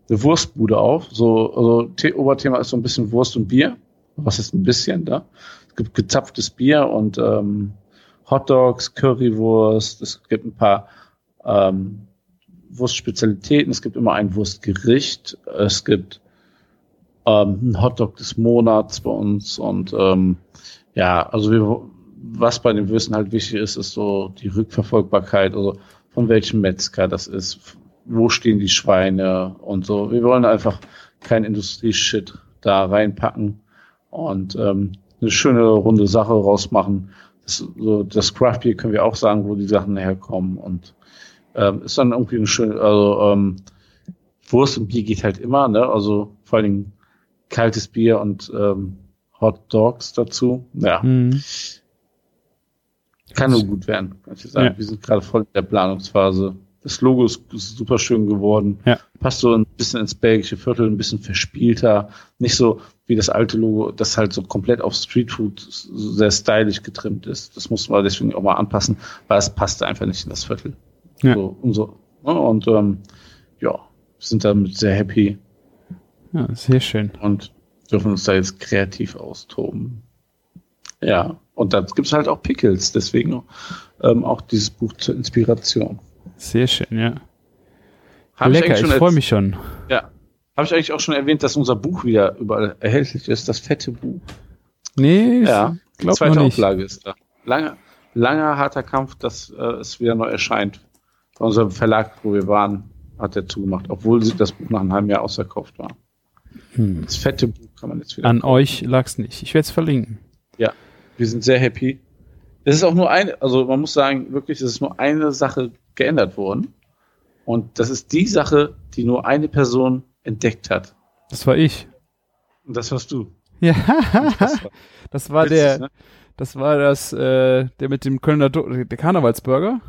eine Wurstbude auf. So, also Oberthema ist so ein bisschen Wurst und Bier. Was ist ein bisschen da? Es gibt gezapftes Bier und ähm, Hot Dogs, Currywurst. Es gibt ein paar ähm, Wurstspezialitäten. Es gibt immer ein Wurstgericht. Es gibt ähm, ein Hotdog des Monats bei uns und ähm, ja, also wir, was bei den Würsten halt wichtig ist, ist so die Rückverfolgbarkeit, also von welchem Metzger das ist, wo stehen die Schweine und so. Wir wollen einfach kein Industrieshit da reinpacken und ähm, eine schöne runde Sache rausmachen. Das, so, das Craft Beer können wir auch sagen, wo die Sachen herkommen und ähm, ist dann irgendwie ein schön, also ähm, Wurst und Bier geht halt immer, ne? Also vor allen Dingen kaltes Bier und ähm, Hot Dogs dazu. Ja. Mhm. Kann nur gut werden, kann ich sagen. Ja. Wir sind gerade voll in der Planungsphase. Das Logo ist, super schön geworden. Ja. Passt so ein bisschen ins belgische Viertel, ein bisschen verspielter. Nicht so wie das alte Logo, das halt so komplett auf Streetfood sehr stylisch getrimmt ist. Das muss man deswegen auch mal anpassen, weil es passt einfach nicht in das Viertel. Ja. So, und so. Und ähm, ja, sind damit sehr happy. Ja, sehr schön. Und dürfen uns da jetzt kreativ austoben. Ja, und dann gibt es halt auch Pickles, deswegen ähm, auch dieses Buch zur Inspiration. Sehr schön, ja. Hab Lecker, ich, ich freue mich schon. Ja. Habe ich eigentlich auch schon erwähnt, dass unser Buch wieder überall erhältlich ist, das fette Buch? Nee, ja, die zweite Auflage ist da. Langer, langer, harter Kampf, dass äh, es wieder neu erscheint. Bei unserem Verlag, wo wir waren, hat er zugemacht, obwohl das Buch nach einem halben Jahr ausverkauft war. Hm. Das fette Buch kann man jetzt wieder. An kaufen. euch lag's nicht. Ich werde es verlinken. Ja, wir sind sehr happy. Es ist auch nur eine, also man muss sagen, wirklich, es ist nur eine Sache geändert worden. Und das ist die Sache, die nur eine Person entdeckt hat. Das war ich. Und das warst du. Ja, das war, das war witzig, der, ne? das war das, äh, der mit dem Kölner, Do der Karnevalsburger.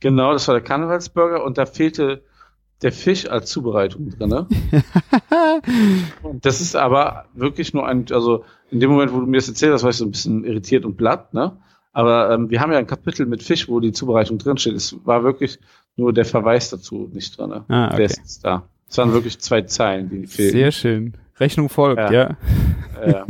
Genau, das war der Karnevalsburger und da fehlte der Fisch als Zubereitung drin. Ne? das ist aber wirklich nur ein, also in dem Moment, wo du mir das erzählt hast, war ich so ein bisschen irritiert und blatt, ne? Aber ähm, wir haben ja ein Kapitel mit Fisch, wo die Zubereitung drinsteht. Es war wirklich nur der Verweis dazu nicht drin. Ne? Ah, okay. Der ist jetzt da. Es waren wirklich zwei Zeilen, die fehlen. Sehr schön. Rechnung folgt, ja. Ja, ja.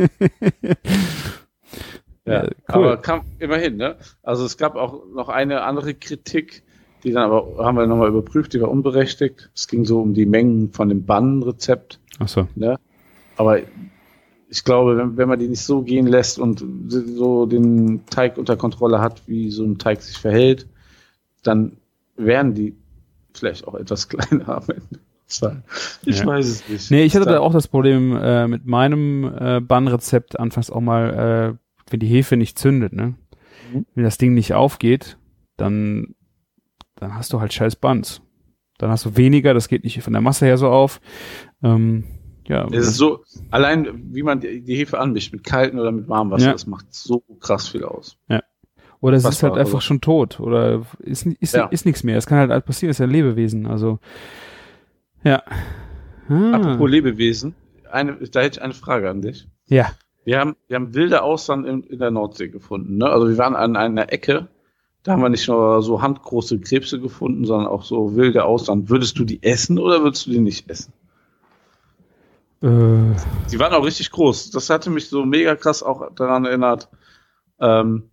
ja cool. aber kam immerhin, ne? Also es gab auch noch eine andere Kritik, die dann aber haben wir nochmal überprüft, die war unberechtigt. Es ging so um die Mengen von dem Bannenrezept. Ach so. Ne? Aber ich glaube, wenn, wenn man die nicht so gehen lässt und so den Teig unter Kontrolle hat, wie so ein Teig sich verhält, dann werden die vielleicht auch etwas kleiner am Ende. Sein. Ich Ja. weiß es nicht. Nee, ich hatte Da- auch das Problem äh, mit meinem äh, Bannrezept anfangs auch mal, äh, wenn die Hefe nicht zündet, ne? Mhm. Wenn das Ding nicht aufgeht, dann, dann hast du halt scheiß Buns. Dann hast du weniger, das geht nicht von der Masse her so auf. Ähm, ja, Es ist so, allein wie man die, die Hefe anmischt, mit kaltem oder mit warmem Wasser, Ja. das macht so krass viel aus. oder es ist halt einfach also- schon tot oder ist, ist, Ja. ist nichts mehr. Es kann halt alles passieren, ist ja ein Lebewesen. Also, ja. Ah, Apropos Lebewesen, eine, da hätte ich eine Frage an dich. ja. Wir haben, wir haben wilde Austern in, in der Nordsee gefunden. Ne? Also wir waren an einer Ecke, da haben wir nicht nur so handgroße Krebse gefunden, sondern auch so wilde Austern. Würdest du die essen oder würdest du die nicht essen? Äh, Die waren auch richtig groß. Das hatte mich so mega krass auch daran erinnert, ähm,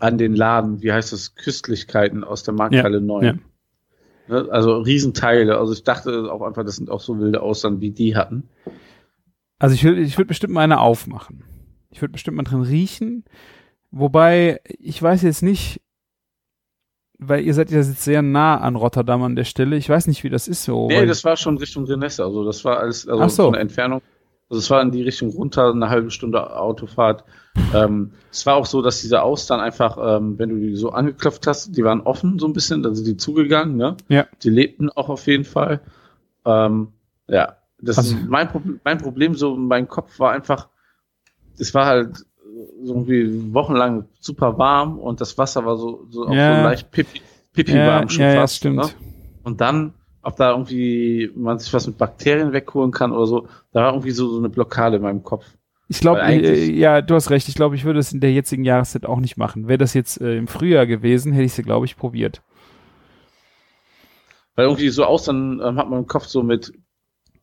an den Laden, wie heißt das, Köstlichkeiten aus der Markthalle 9. ja. Ne? Also Riesenteile. Also ich dachte auch einfach, das sind auch so wilde Austern, wie die hatten. Also ich würde ich würd bestimmt mal eine aufmachen. Ich würde bestimmt mal drin riechen. Wobei, ich weiß jetzt nicht, weil ihr seid ja jetzt sehr nah an Rotterdam an der Stelle. Ich weiß nicht, wie das ist so. Nee, das war schon Richtung Renesse. Also das war alles, also so. der Entfernung. Also es war in die Richtung runter, eine halbe Stunde Autofahrt. Ähm, es war auch so, dass diese Austern einfach, ähm, wenn du die so angeklopft hast, die waren offen so ein bisschen, dann sind die zugegangen, ne? Ja. Die lebten auch auf jeden Fall. Ähm, ja, das Also- ist mein, Pro mein Problem, so mein Kopf war einfach, es war halt so irgendwie wochenlang super warm und das Wasser war so, so, auch Ja. so leicht pipi, pipi ja, warm schon ja, ja, fast. stimmt. Ne? Und dann, ob da irgendwie man sich was mit Bakterien wegholen kann oder so, da war irgendwie so, so eine Blockade in meinem Kopf. Ich glaube, äh, ja, du hast recht. Ich glaube, ich würde es in der jetzigen Jahreszeit auch nicht machen. Wäre das jetzt äh, im Frühjahr gewesen, hätte ich sie, glaube ich, probiert. Weil irgendwie so aus, dann ähm, hat man im Kopf so mit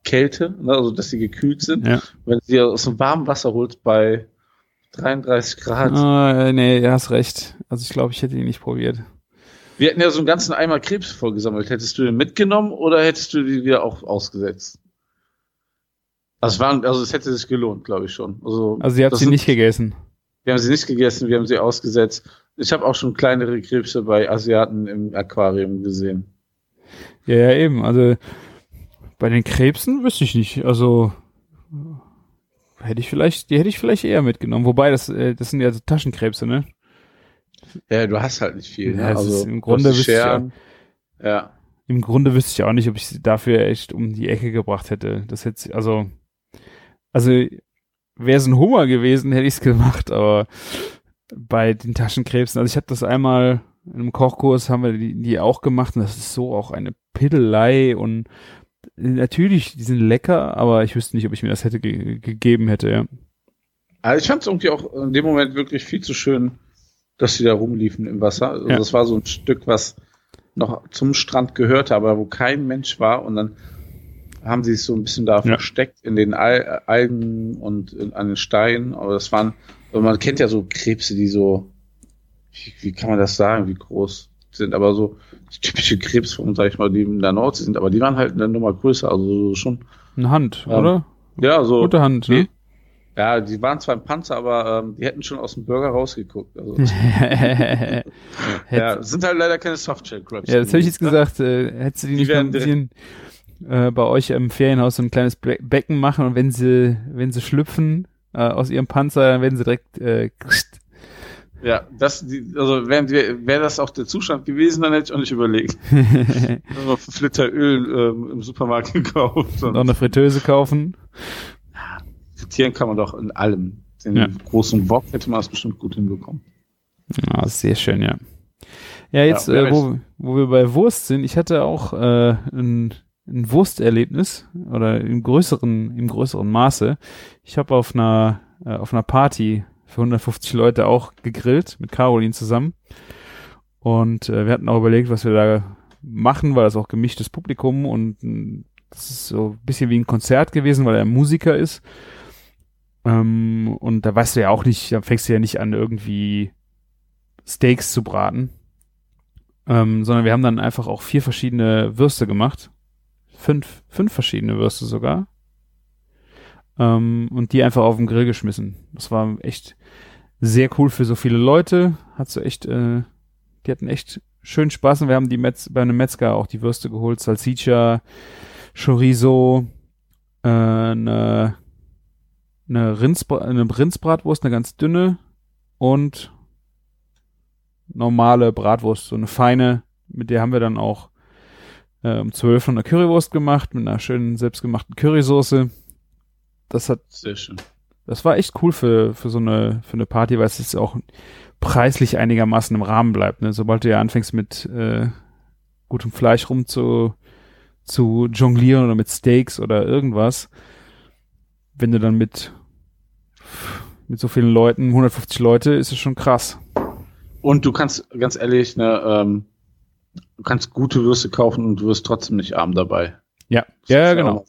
Kälte, ne, also dass sie gekühlt sind. Ja. Wenn du sie aus dem warmen Wasser holst bei 33 Grad. Äh, nee, du hast recht. Also ich glaube, ich hätte ihn nicht probiert. Wir hätten ja so einen ganzen Eimer Krebs vorgesammelt. Hättest du den mitgenommen oder hättest du die wieder auch ausgesetzt? Also, es waren, also es hätte sich gelohnt, glaube ich schon. Also, Also ihr habt das sie sind- nicht gegessen. Wir haben sie nicht gegessen, wir haben sie ausgesetzt. Ich habe auch schon kleinere Krebse bei Asiaten im Aquarium gesehen. Ja, ja, eben. Also bei den Krebsen wüsste ich nicht. Also hätte ich vielleicht, die hätte ich vielleicht eher mitgenommen. Wobei das, äh, das sind ja so Taschenkrebse, ne? Ja, du hast halt nicht viel. Ne? Ja, es also im Grunde wüsste ich Scheren. Ja. Im Grunde wüsste ich auch nicht, ob ich sie dafür echt um die Ecke gebracht hätte. Das hätte, also, also wäre es ein Hummer gewesen, hätte ich es gemacht, aber bei den Taschenkrebsen, also ich habe das einmal in einem Kochkurs haben wir die, die auch gemacht und das ist so auch eine Piddelei und natürlich, die sind lecker, aber ich wüsste nicht, ob ich mir das hätte ge gegeben hätte, ja. Also ich fand es irgendwie auch in dem Moment wirklich viel zu schön, dass sie da rumliefen im Wasser. Also Ja. Das war so ein Stück, was noch zum Strand gehörte, aber wo kein Mensch war und dann haben sie sich so ein bisschen da versteckt in den Al Algen und in, an den Steinen. Aber das waren, man kennt ja so Krebse, die so, wie, wie kann man das sagen, wie groß sind, aber so typische Krebsformen, sag ich mal, die in der Nordsee sind, aber die waren halt eine Nummer größer, also schon, Eine Hand, Ja. oder? ja, so. Gute Hand, ne? Ja, die waren zwar im Panzer, aber ähm, die hätten schon aus dem Burger rausgeguckt. Also, ja, ja, sind halt leider keine Softshell-Crabs. Ja, das hätte ich jetzt gesagt. Äh, hättest du die Die nicht bisschen äh, bei euch im Ferienhaus so ein kleines Bre Becken machen und wenn sie, wenn sie schlüpfen äh, aus ihrem Panzer, dann werden sie direkt äh, Ja, das, die, also wäre wär das auch der Zustand gewesen, dann hätte ich auch nicht überlegt. Nur fünf Liter Öl ähm, im Supermarkt gekauft. noch Und eine Fritteuse kaufen. frittieren kann man doch in allem. Den Ja. großen Wok hätte man das bestimmt gut hinbekommen. Ah, sehr schön, ja. Ja, jetzt, Ja, äh, wo, wo wir bei Wurst sind, ich hatte auch äh, ein, ein Wursterlebnis oder im größeren, im größeren Maße. Ich habe auf einer äh, auf einer Party für 150 Leute auch gegrillt mit Caroline zusammen. Und äh, wir hatten auch überlegt, was wir da machen, weil das auch gemischtes Publikum und mh, das ist so ein bisschen wie ein Konzert gewesen, weil er Musiker ist. Ähm, und da weißt du ja auch nicht, da fängst du ja nicht an, irgendwie Steaks zu braten. Ähm, sondern wir haben dann einfach auch vier verschiedene Würste gemacht. Fünf, fünf verschiedene Würste sogar. Ähm, und die einfach auf den Grill geschmissen. Das war echt sehr cool für so viele Leute. Hat so echt, äh, die hatten echt schön Spaß und wir haben die Metz, bei einem Metzger auch die Würste geholt, Salsiccia, Chorizo, äh, eine, eine, Rindsbra eine Rindsbratwurst, eine ganz dünne und normale Bratwurst, so eine feine, mit der haben wir dann auch äh, um 12 eine Currywurst gemacht, mit einer schönen selbstgemachten Currysoße. Das hat, Sehr schön. das war echt cool für, für so eine, für eine Party, weil es jetzt auch preislich einigermaßen im Rahmen bleibt. Ne? Sobald du ja anfängst mit äh, gutem Fleisch rum zu, zu jonglieren oder mit Steaks oder irgendwas, wenn du dann mit, mit so vielen Leuten, 150 Leute, ist es schon krass. Und du kannst, ganz ehrlich, ne, ähm, du kannst gute Würste kaufen und du wirst trotzdem nicht arm dabei. Ja, Das ja, auch genau.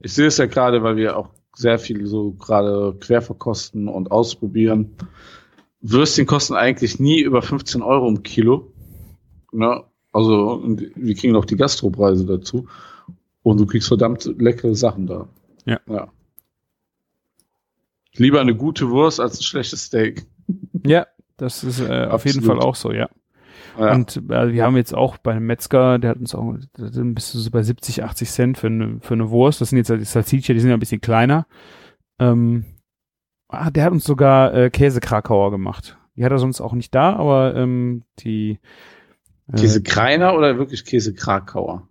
Ich sehe es ja gerade, weil wir auch sehr viel so gerade quer verkosten und ausprobieren. Würstchen kosten eigentlich nie über 15 Euro im Kilo. Ne? Also und wir kriegen noch die Gastropreise dazu. Und du kriegst verdammt leckere Sachen da. Ja. ja. Lieber eine gute Wurst als ein schlechtes Steak. Ja, das ist äh, auf jeden. Fall auch so, ja. Ja. Und äh, wir haben jetzt auch bei einem Metzger, der hat uns auch, dann bist du so bei 70, 80 Cent für eine, für eine Wurst. Das sind jetzt halt die Salsiccia, die sind ja ein bisschen kleiner. Ähm, ah, der hat uns sogar äh, Käse-Krakauer gemacht. Die hat er sonst auch nicht da, aber ähm, die äh, Käse Kreiner oder wirklich Käse Krakauer?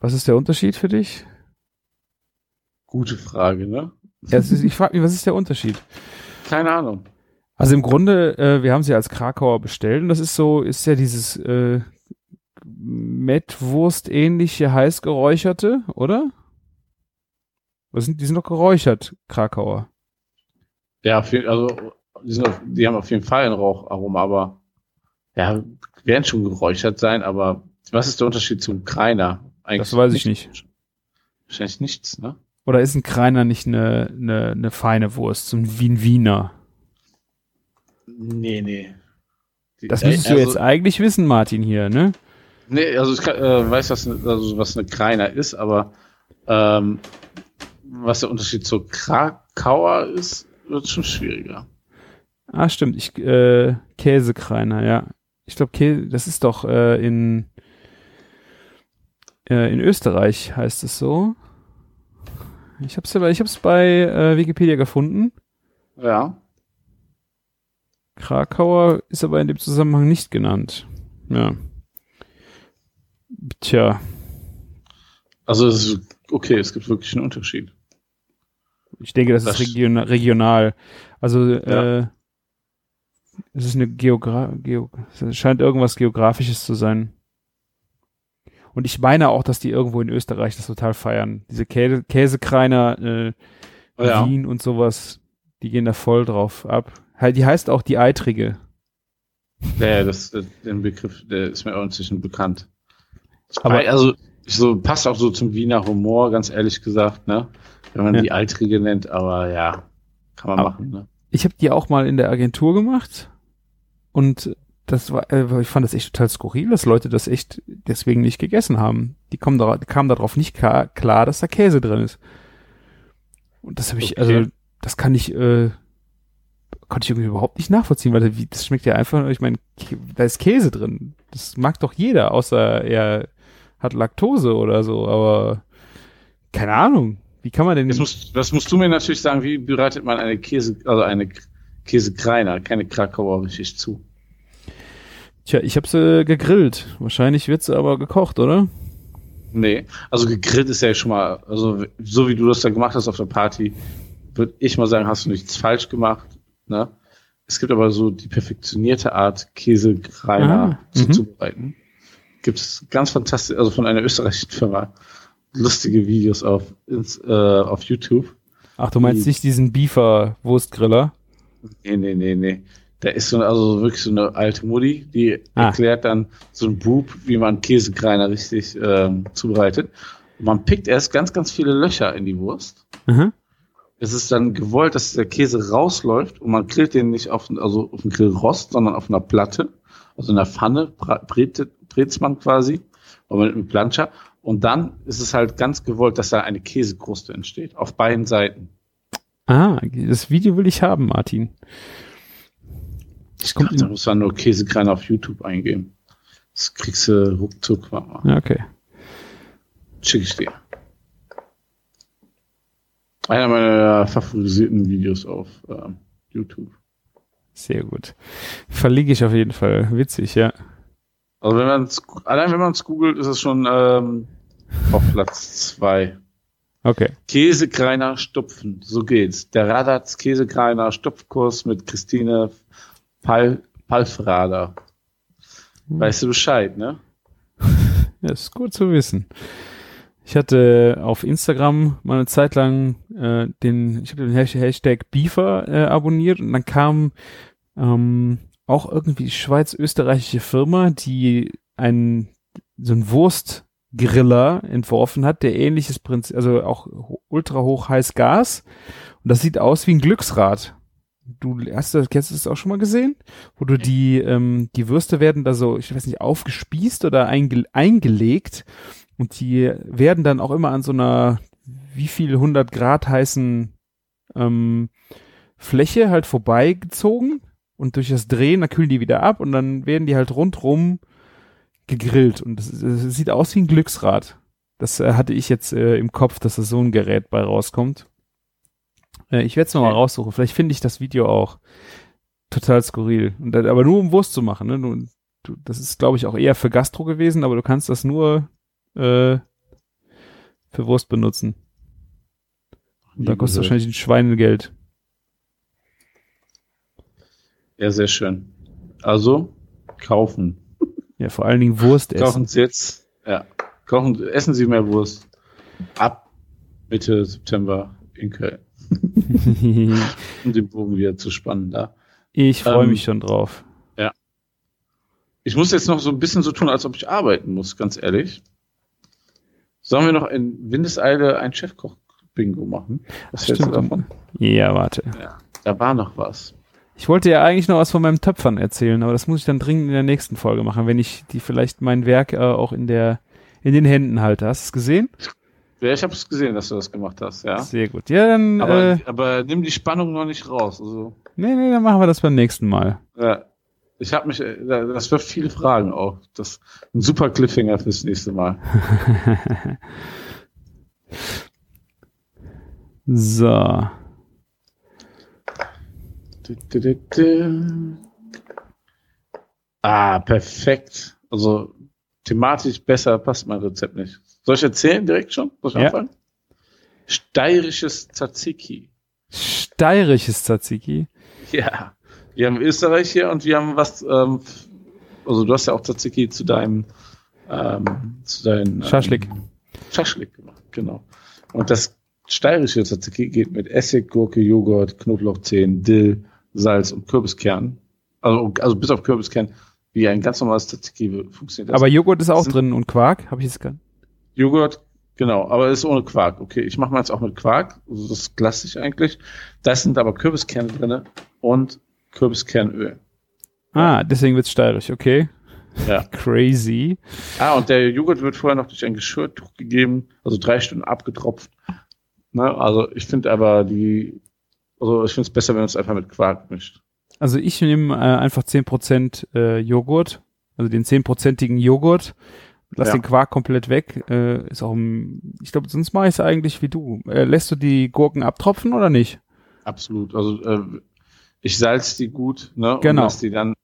Was ist der Unterschied für dich? Gute Frage, ne? Ja, ist, ich frage mich, was ist der Unterschied? Keine Ahnung. Also im Grunde, äh, wir haben sie als Krakauer bestellt und das ist so, ist ja dieses äh, Mettwurst-ähnliche heiß geräucherte, oder? Was sind, die sind doch geräuchert, Krakauer. Ja, also die, sind auf, die haben auf jeden Fall ein Raucharoma, aber ja, werden schon geräuchert sein, aber was ist der Unterschied zum Kreiner? Das weiß ich nicht. Wahrscheinlich nichts, ne? Oder ist ein Kreiner nicht eine, eine, eine feine Wurst, so ein Wien Wiener? Nee, nee. Die- Das müsstest du also, jetzt eigentlich wissen, Martin, hier, ne? Nee, also ich kann, äh, weiß, was, also, was eine Kreiner ist, aber ähm, was der Unterschied zur Krakauer ist, wird schon schwieriger. Ah, stimmt, ich, äh, Käsekreiner, ja. Ich glaube, das ist doch äh, in, äh, in Österreich heißt es so. Ich hab's, aber- ich hab's bei äh, Wikipedia gefunden. Ja. Krakauer ist aber in dem Zusammenhang nicht genannt. Ja. Tja, Also es ist, okay, es gibt wirklich einen Unterschied. ich denke, das, Das- ist region regional. Also, Ja. äh, es ist eine Geogra Geo es scheint irgendwas Geografisches zu sein. Und ich meine auch, dass die irgendwo in Österreich das total feiern. Diese Kä Käsekreiner, äh, Ja. Wien und sowas, die gehen da voll drauf ab. Die heißt auch die Eitrige. Ja, das, äh, den Begriff, der ist mir auch inzwischen bekannt. Aber- also, so passt auch so zum Wiener Humor, ganz ehrlich gesagt, ne? Wenn man Ja. die Altrige nennt, aber ja, kann man Aber- machen, ne? Ich habe die auch mal in der Agentur gemacht und das war, äh, ich fand das echt total skurril, dass Leute das echt deswegen nicht gegessen haben. Die kommen da, die kamen darauf nicht klar, klar, dass da Käse drin ist. Und das habe ich, Okay. also das kann ich, äh, konnte ich irgendwie überhaupt nicht nachvollziehen, weil das schmeckt ja einfach, ich meine, da ist Käse drin. Das mag doch jeder, außer er hat Laktose oder so, aber keine Ahnung. Wie kann man denn Jetzt musst, das musst du mir natürlich sagen, wie bereitet man eine Käse, also eine Käsekreiner, keine Krakauer richtig zu? Tja, ich habe sie gegrillt. Wahrscheinlich wird sie aber gekocht, oder? Nee, also gegrillt ist ja schon mal, also so wie du das da gemacht hast auf der Party, würde ich mal sagen, hast du nichts falsch gemacht. Ne? Es gibt aber so die perfektionierte Art, Käsekreiner Ah, zu mhm. zubereiten. Gibt es ganz fantastisch, also von einer österreichischen Firma, lustige Videos auf, ins, äh, auf YouTube. Ach, du meinst Die- nicht diesen Beefer-Wurstgriller? Nee, nee, nee, nee. Da ist so also wirklich so eine alte Mutti, die Ah. erklärt dann so ein Bub, wie man Käsekreiner richtig ähm, zubereitet. Und man pickt erst ganz, ganz viele Löcher in die Wurst. Mhm. Es ist dann gewollt, dass der Käse rausläuft und man grillt den nicht auf, also auf dem Grillrost, sondern auf einer Platte, also in einer Pfanne, brät, man quasi, aber mit einem Planscher. Und dann ist es halt ganz gewollt, dass da eine Käsekruste entsteht, auf beiden Seiten. Ah, das Video will ich haben, Martin. Das kommt Da muss man nur Käsekreiner auf YouTube eingeben. Das kriegst du ruckzuck. Ja, okay. Schick ich dir. Einer meiner favorisierten Videos auf ähm, YouTube. Sehr gut. Verlinke ich auf jeden Fall. Witzig, ja. Also wenn man allein wenn man es googelt, ist es schon ähm, auf Platz zwei. Okay. Käsekreiner Stupfen, so geht's. Der Radatz Käsekreiner Stupfkurs mit Christine Pal Palfrader. Weißt du Bescheid, ne? Ja, ist gut zu wissen. Ich hatte auf Instagram mal eine Zeit lang äh, den, ich habe den Hashtag Beaver äh, abonniert und dann kam ähm, auch irgendwie schweiz-österreichische Firma, die einen so einen Wurstgriller entworfen hat, der ähnliches Prinzip, also auch ultra hoch heiß Gas und das sieht aus wie ein Glücksrad. Du hast das, kennst du das auch schon mal gesehen? Wo du die, ähm, die Würste werden da so, ich weiß nicht, aufgespießt oder einge eingelegt und die werden dann auch immer an so einer wie viel 100 Grad heißen ähm, Fläche halt vorbeigezogen und durch das Drehen, da kühlen die wieder ab und dann werden die halt rundrum gegrillt und das, das sieht aus wie ein Glücksrad. Das äh, hatte ich jetzt äh, im Kopf, dass da so ein Gerät bei rauskommt. Äh, ich werde es nochmal raussuchen. Vielleicht finde ich das Video auch total skurril. Und, aber nur um Wurst zu machen. Ne? Du, du, das ist, glaube ich, auch eher für Gastro gewesen, aber du kannst das nur äh, für Wurst benutzen. Und da kostet wahrscheinlich ein Schweinegeld. Ja, sehr schön. Also, kaufen. Ja, vor allen Dingen Wurst essen. Kaufen Sie jetzt, ja, kaufen, essen Sie mehr Wurst. Ab Mitte September in Köln. um den Bogen wieder zu spannen da. Ich freue Ähm, mich schon drauf. Ich muss jetzt noch so ein bisschen so tun, als ob ich arbeiten muss, ganz ehrlich. Sollen wir noch in Windeseile ein Chefkoch-Bingo machen? Was hältst du davon? Ja, warte. Ja, da war noch was. Ich wollte ja eigentlich noch was von meinem Töpfern erzählen, aber das muss ich dann dringend in der nächsten Folge machen, wenn ich die vielleicht mein Werk äh, auch in der in den Händen halte. Hast du es gesehen? Ja, ich habe es gesehen, dass du das gemacht hast, ja. Sehr gut. Ja, dann Aber, äh, aber nimm die Spannung noch nicht raus. Also, nee, nee, dann machen wir das beim nächsten Mal. ja. Ich habe mich, äh, das wirft viele Fragen auf. Das ein super Cliffhanger fürs nächste Mal. So. Du, du, du, du. Ah, perfekt. Also thematisch besser passt mein Rezept nicht. Soll ich erzählen direkt schon? Soll ich Ja. anfangen? Steirisches Tzatziki. Steirisches Tzatziki. Ja. Wir haben Österreich hier und wir haben was, ähm, also du hast ja auch Tzatziki zu deinem, ähm, zu deinem ähm, Schaschlik. Schaschlik gemacht, genau. Und das steirische Tzatziki geht mit Essig, Gurke, Joghurt, Knoblauchzehen, Dill, Salz und Kürbiskern. Also, also bis auf Kürbiskern, wie ein ganz normales Tzatziki funktioniert. das. Aber Joghurt ist auch sind- drin und Quark. Habe ich jetzt gar Joghurt, genau, aber ist ohne Quark. Okay, ich mache meins auch mit Quark, also das ist klassisch eigentlich. Da sind aber Kürbiskerne drinne und Kürbiskernöl. Ah, deswegen wird's steirisch. Okay. Ja. Crazy. Ah, und der Joghurt wird vorher noch durch ein Geschirrtuch gegeben, also drei Stunden abgetropft. Ne? Also ich finde aber die, also ich finde es besser, wenn man es einfach mit Quark mischt. Also ich nehme äh, einfach 10% äh, Joghurt, also den 10%igen Joghurt, lass Ja. den Quark komplett weg. Äh, ist auch ein, ich glaube, sonst mache ich es eigentlich wie du. Äh, lässt du die Gurken abtropfen oder nicht? Absolut. Also äh, ich salz die gut, ne? Genau. Und lass die dann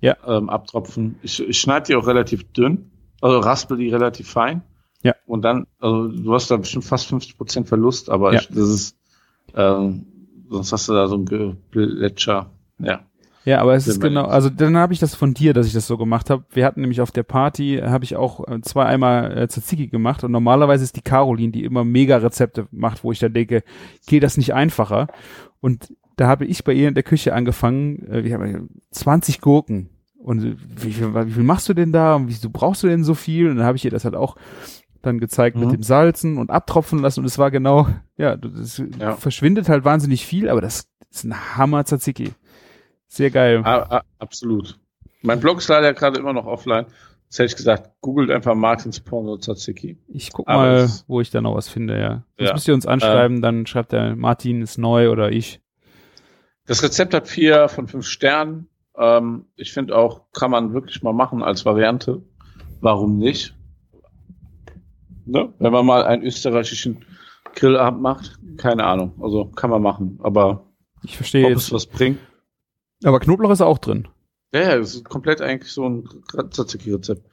Ja. ähm, abtropfen. Ich, ich schneide die auch relativ dünn, also raspel die relativ fein. Ja. Und dann, also du hast da bestimmt fast 50 Prozent Verlust, aber Ja. ich, das ist, ähm, sonst hast du da so ein Geplätscher. Ja. Ja, aber es ist genau, also dann habe ich das von dir, dass ich das so gemacht habe. Wir hatten nämlich auf der Party, habe ich auch äh, zwei einmal äh, Tzatziki gemacht und normalerweise ist die Caroline, die immer mega Rezepte macht, wo ich dann denke, geht das nicht einfacher? Und da habe ich bei ihr in der Küche angefangen, äh, wir haben 20 Gurken. Und äh, wie viel, wie viel machst du denn da? Und wieso brauchst du denn so viel? Und dann habe ich ihr das halt auch dann gezeigt Mhm. mit dem Salzen und abtropfen lassen und es war genau, ja, das Ja. verschwindet halt wahnsinnig viel, aber das ist ein Hammer Tzatziki. Sehr geil. Ah, ah, absolut. Mein Blog ist leider gerade immer noch offline. Das hätte ich gesagt, googelt einfach Martins Porno Tzatziki. Ich guck Aber mal, wo ich da noch was finde, ja. Sonst Ja. müsst ihr uns anschreiben, dann schreibt der Martin ist neu oder ich. Das Rezept hat vier von fünf Sternen. Ähm, ich finde auch, kann man wirklich mal machen als Variante. Warum nicht? Ne? Wenn man mal einen österreichischen Grillabend macht, keine Ahnung. Also kann man machen, aber Ich verstehe ob jetzt. es was bringt. Aber Knoblauch ist auch drin. Ja, ja, das ist komplett eigentlich so ein Tzatziki-Rezept.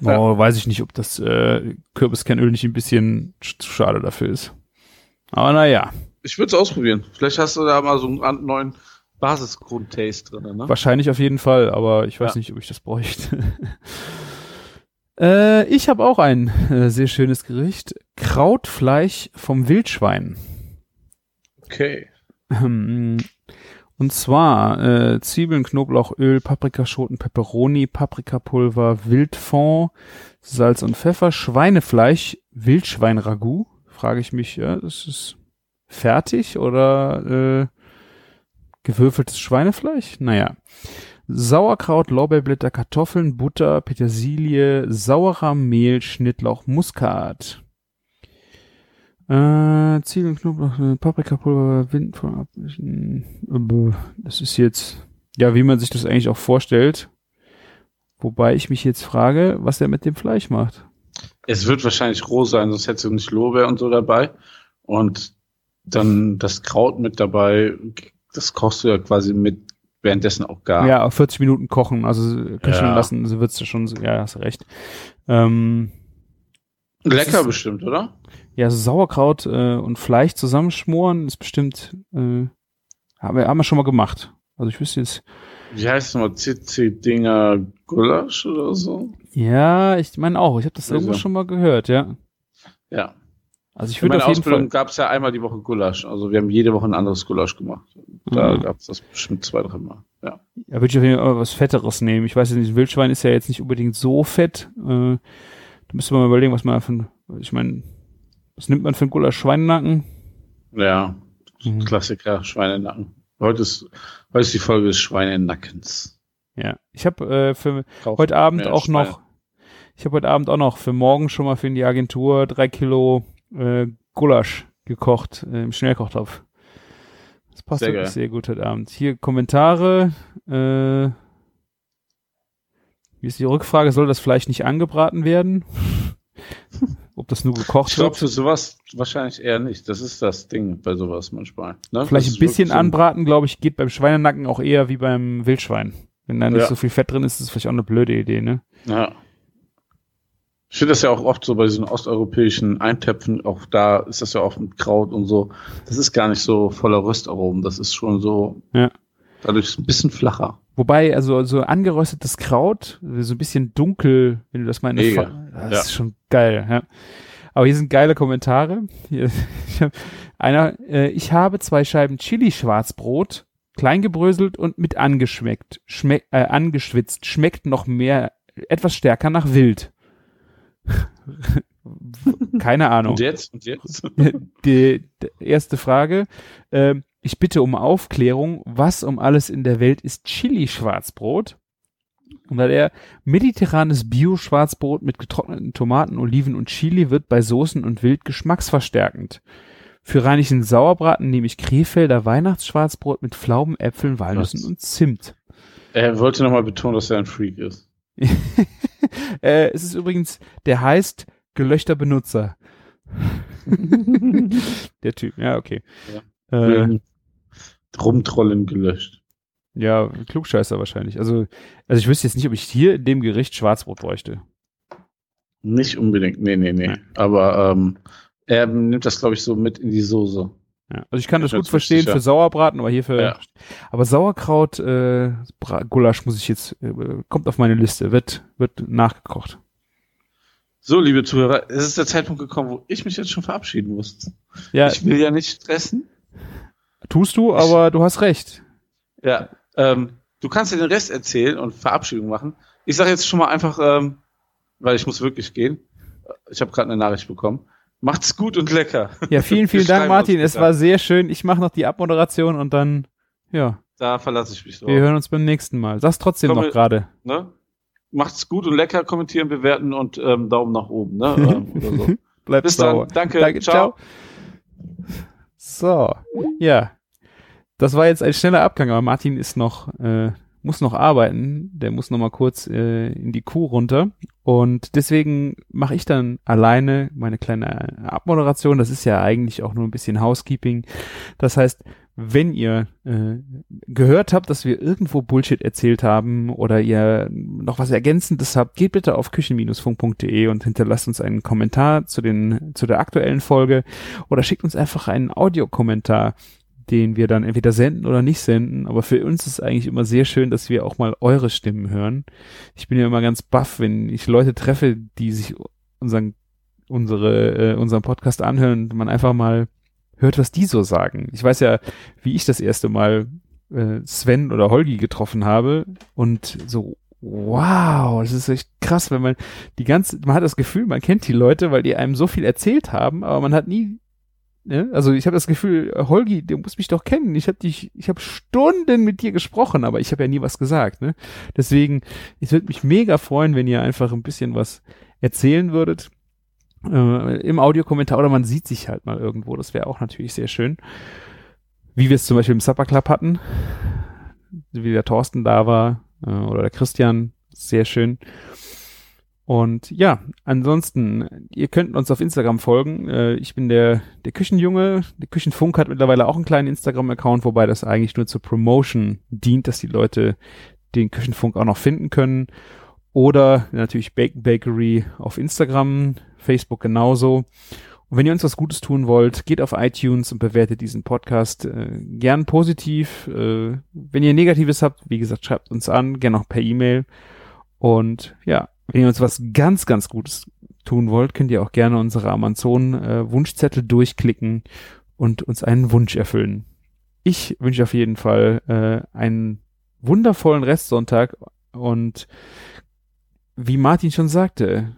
Ja. Oh, weiß ich nicht, ob das äh, Kürbiskernöl nicht ein bisschen sch- zu schade dafür ist. Aber naja, Ich würde es ausprobieren. Vielleicht hast du da mal so einen neuen Basisgrund-Taste drin, ne? wahrscheinlich auf jeden Fall, aber ich weiß Ja. nicht, ob ich das bräuchte. äh, ich habe auch ein äh, sehr schönes Gericht. Krautfleisch vom Wildschwein. Okay. Und zwar äh, Zwiebeln, Knoblauch, Öl, Paprikaschoten, Peperoni, Paprikapulver, Wildfond, Salz und Pfeffer, Schweinefleisch, Wildschwein-Ragout. Frage ich mich, ja, das ist fertig oder äh, gewürfeltes Schweinefleisch? Naja. Sauerkraut, Lorbeerblätter, Kartoffeln, Butter, Petersilie, saurer Mehl, Schnittlauch, Muskat. Äh, Zwiebeln, Knoblauch, äh, Paprikapulver, Wind von Ab- Das ist jetzt, ja, wie man sich das eigentlich auch vorstellt. Wobei ich mich jetzt frage, was er mit dem Fleisch macht. Es wird wahrscheinlich roh sein, sonst hättest du nicht Lorbeer und so dabei. Und dann das Kraut mit dabei, das kochst du ja quasi mit währenddessen auch gar. Ja, auf 40 Minuten kochen, also köcheln Ja. lassen, so wird's ja schon, ja, hast recht. Ähm, Lecker ist- bestimmt, oder? ja, so Sauerkraut äh, und Fleisch zusammenschmoren ist bestimmt, äh, haben wir, haben wir schon mal gemacht. Also ich wüsste jetzt, Wie heißt es nochmal? CC-Dinger Gulasch oder so? ja, ich meine auch, ich habe das irgendwo Also. schon mal gehört, ja. Ja. Also ich In würde meiner auf jeden Ausbildung Fall, gab es ja einmal die Woche Gulasch. Also wir haben jede Woche ein anderes Gulasch gemacht. Da Mhm. gab es das bestimmt zwei, drei Mal. Ja. ja, würde ich auf jeden Fall was Fetteres nehmen. Ich weiß jetzt nicht, Wildschwein ist ja jetzt nicht unbedingt so fett. Äh, da müsste man mal überlegen, was man für ein, ich meine, was nimmt man für ein Gulasch? Schweinenacken? Ja, Mhm. Klassiker, Schweinenacken. Heute ist, heute ist die Folge des Schweinenackens. Ja. Ich habe äh, für Kauf heute Abend auch Schweine. noch, ich habe heute Abend auch noch für morgen schon mal für die Agentur drei Kilo äh, Gulasch gekocht äh, im Schnellkochtopf. Das passt Sehr sehr gut heute Abend. Hier Kommentare. Äh, wie ist die Rückfrage? Soll das Fleisch nicht angebraten werden? Ob das nur gekocht Ich glaube wird? für sowas wahrscheinlich eher nicht. Das ist das Ding bei sowas manchmal. Ne? Vielleicht Das ein bisschen anbraten, glaube ich, geht beim Schweinenacken auch eher wie beim Wildschwein. Wenn da nicht Ja. so viel Fett drin ist, ist das vielleicht auch eine blöde Idee, ne? Ja. Ich finde das ja auch oft so bei diesen osteuropäischen Eintöpfen, auch da ist das ja oft mit Kraut und so. Das ist gar nicht so voller Röstaromen. Das ist schon so, Ja. dadurch ist es ein bisschen flacher. Wobei, also so angeröstetes Kraut, so ein bisschen dunkel, wenn du das mal in Mega. Fa- Das Ja. ist schon geil, ja. Aber hier sind geile Kommentare. Hier, ich hab, einer, äh, ich habe zwei Scheiben Chili-Schwarzbrot, klein gebröselt und mit angeschmeckt, schmeck, äh, angeschwitzt, schmeckt noch mehr, etwas stärker nach Wild. Keine Ahnung. Und jetzt? Und jetzt? die, die erste Frage. Ähm, ich bitte um Aufklärung. Was um alles in der Welt ist Chili-Schwarzbrot? Und da der mediterranes Bio-Schwarzbrot mit getrockneten Tomaten, Oliven und Chili wird bei Soßen und Wild geschmacksverstärkend. Für reinlichen Sauerbraten nehme ich Krefelder Weihnachtsschwarzbrot mit Pflaumen, Äpfeln, Walnüssen Was? und Zimt. Er wollte nochmal betonen, dass er ein Freak ist. äh, es ist übrigens, der heißt gelöchter Benutzer. der Typ, ja, okay. Äh, Ähm, Rumtrollen gelöscht. Ja, Klugscheißer wahrscheinlich. Also, also ich wüsste jetzt nicht, ob ich hier in dem Gericht Schwarzbrot bräuchte. Nicht unbedingt, nee, nee, nee. Aber ähm, er nimmt das, glaube ich, so mit in die Soße. Ja. Also ich kann das Ich gut verstehen sicher. für Sauerbraten, aber hier für. Ja. Aber Sauerkraut, äh, Gulasch muss ich jetzt, äh, kommt auf meine Liste, wird, wird nachgekocht. So, liebe Zuhörer, es ist der Zeitpunkt gekommen, wo ich mich jetzt schon verabschieden muss. Ja, Ich will ja nicht stressen. tust du, aber du hast recht. Ja, ähm, du kannst dir den Rest erzählen und Verabschiedung machen. Ich sage jetzt schon mal einfach, ähm, weil ich muss wirklich gehen. Ich habe gerade eine Nachricht bekommen. Macht's gut und lecker. Ja, vielen, vielen Dank, Martin. Es war sehr schön. Ich mache noch die Abmoderation und dann, ja, Da verlasse ich mich drauf. wir hören uns beim nächsten Mal. Sag's trotzdem Komm, noch gerade. Ne? Macht's gut und lecker, kommentieren, bewerten und ähm, Daumen nach oben. Ne? ähm, oder so. Bleibt Bis sauer. dann. Danke. Danke, ciao. ciao. So, ja. Das war jetzt ein schneller Abgang, aber Martin ist noch, äh, muss noch arbeiten, der muss noch mal kurz äh, in die Kuh runter und deswegen mache ich dann alleine meine kleine Abmoderation. Das ist ja eigentlich auch nur ein bisschen Housekeeping. Das heißt, wenn ihr äh, gehört habt, dass wir irgendwo Bullshit erzählt haben oder ihr noch was Ergänzendes habt, geht bitte auf küchen-funk.de und hinterlasst uns einen Kommentar zu den zu der aktuellen Folge oder schickt uns einfach einen Audiokommentar den wir dann entweder senden oder nicht senden. Aber für uns ist eigentlich immer sehr schön, dass wir auch mal eure Stimmen hören. Ich bin ja immer ganz baff, wenn ich Leute treffe, die sich unseren, unsere, äh, unseren Podcast anhören und man einfach mal hört, was die so sagen. Ich weiß ja, wie ich das erste Mal äh, Sven oder Holgi getroffen habe und so, wow, das ist echt krass, wenn man die ganze, man hat das Gefühl, man kennt die Leute, weil die einem so viel erzählt haben, aber man hat nie Ne? Also ich habe das Gefühl, Holgi, du musst mich doch kennen. Ich habe dich, ich habe Stunden mit dir gesprochen, aber ich habe ja nie was gesagt. Ne? Deswegen, ich würde mich mega freuen, wenn ihr einfach ein bisschen was erzählen würdet äh, im Audiokommentar oder man sieht sich halt mal irgendwo. Das wäre auch natürlich sehr schön. Wie wir es zum Beispiel im Supper Club hatten, wie der Thorsten da war äh, oder der Christian, sehr schön. Und ja, ansonsten, ihr könnt uns auf Instagram folgen. Äh, ich bin der, der Küchenjunge. Der Küchenfunk hat mittlerweile auch einen kleinen Instagram-Account, wobei das eigentlich nur zur Promotion dient, dass die Leute den Küchenfunk auch noch finden können. Oder natürlich Bacon Bakery auf Instagram, Facebook genauso. Und wenn ihr uns was Gutes tun wollt, geht auf iTunes und bewertet diesen Podcast äh, gern positiv. Äh, wenn ihr Negatives habt, wie gesagt, schreibt uns an, gern auch per E-Mail. Und ja, wenn ihr uns was ganz, ganz Gutes tun wollt, könnt ihr auch gerne unsere Amazon-Wunschzettel äh, durchklicken und uns einen Wunsch erfüllen. Ich wünsche auf jeden Fall äh, einen wundervollen Restsonntag und wie Martin schon sagte,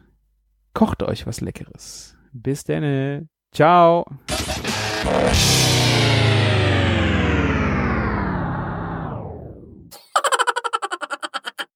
kocht euch was Leckeres. Bis dann. Ciao.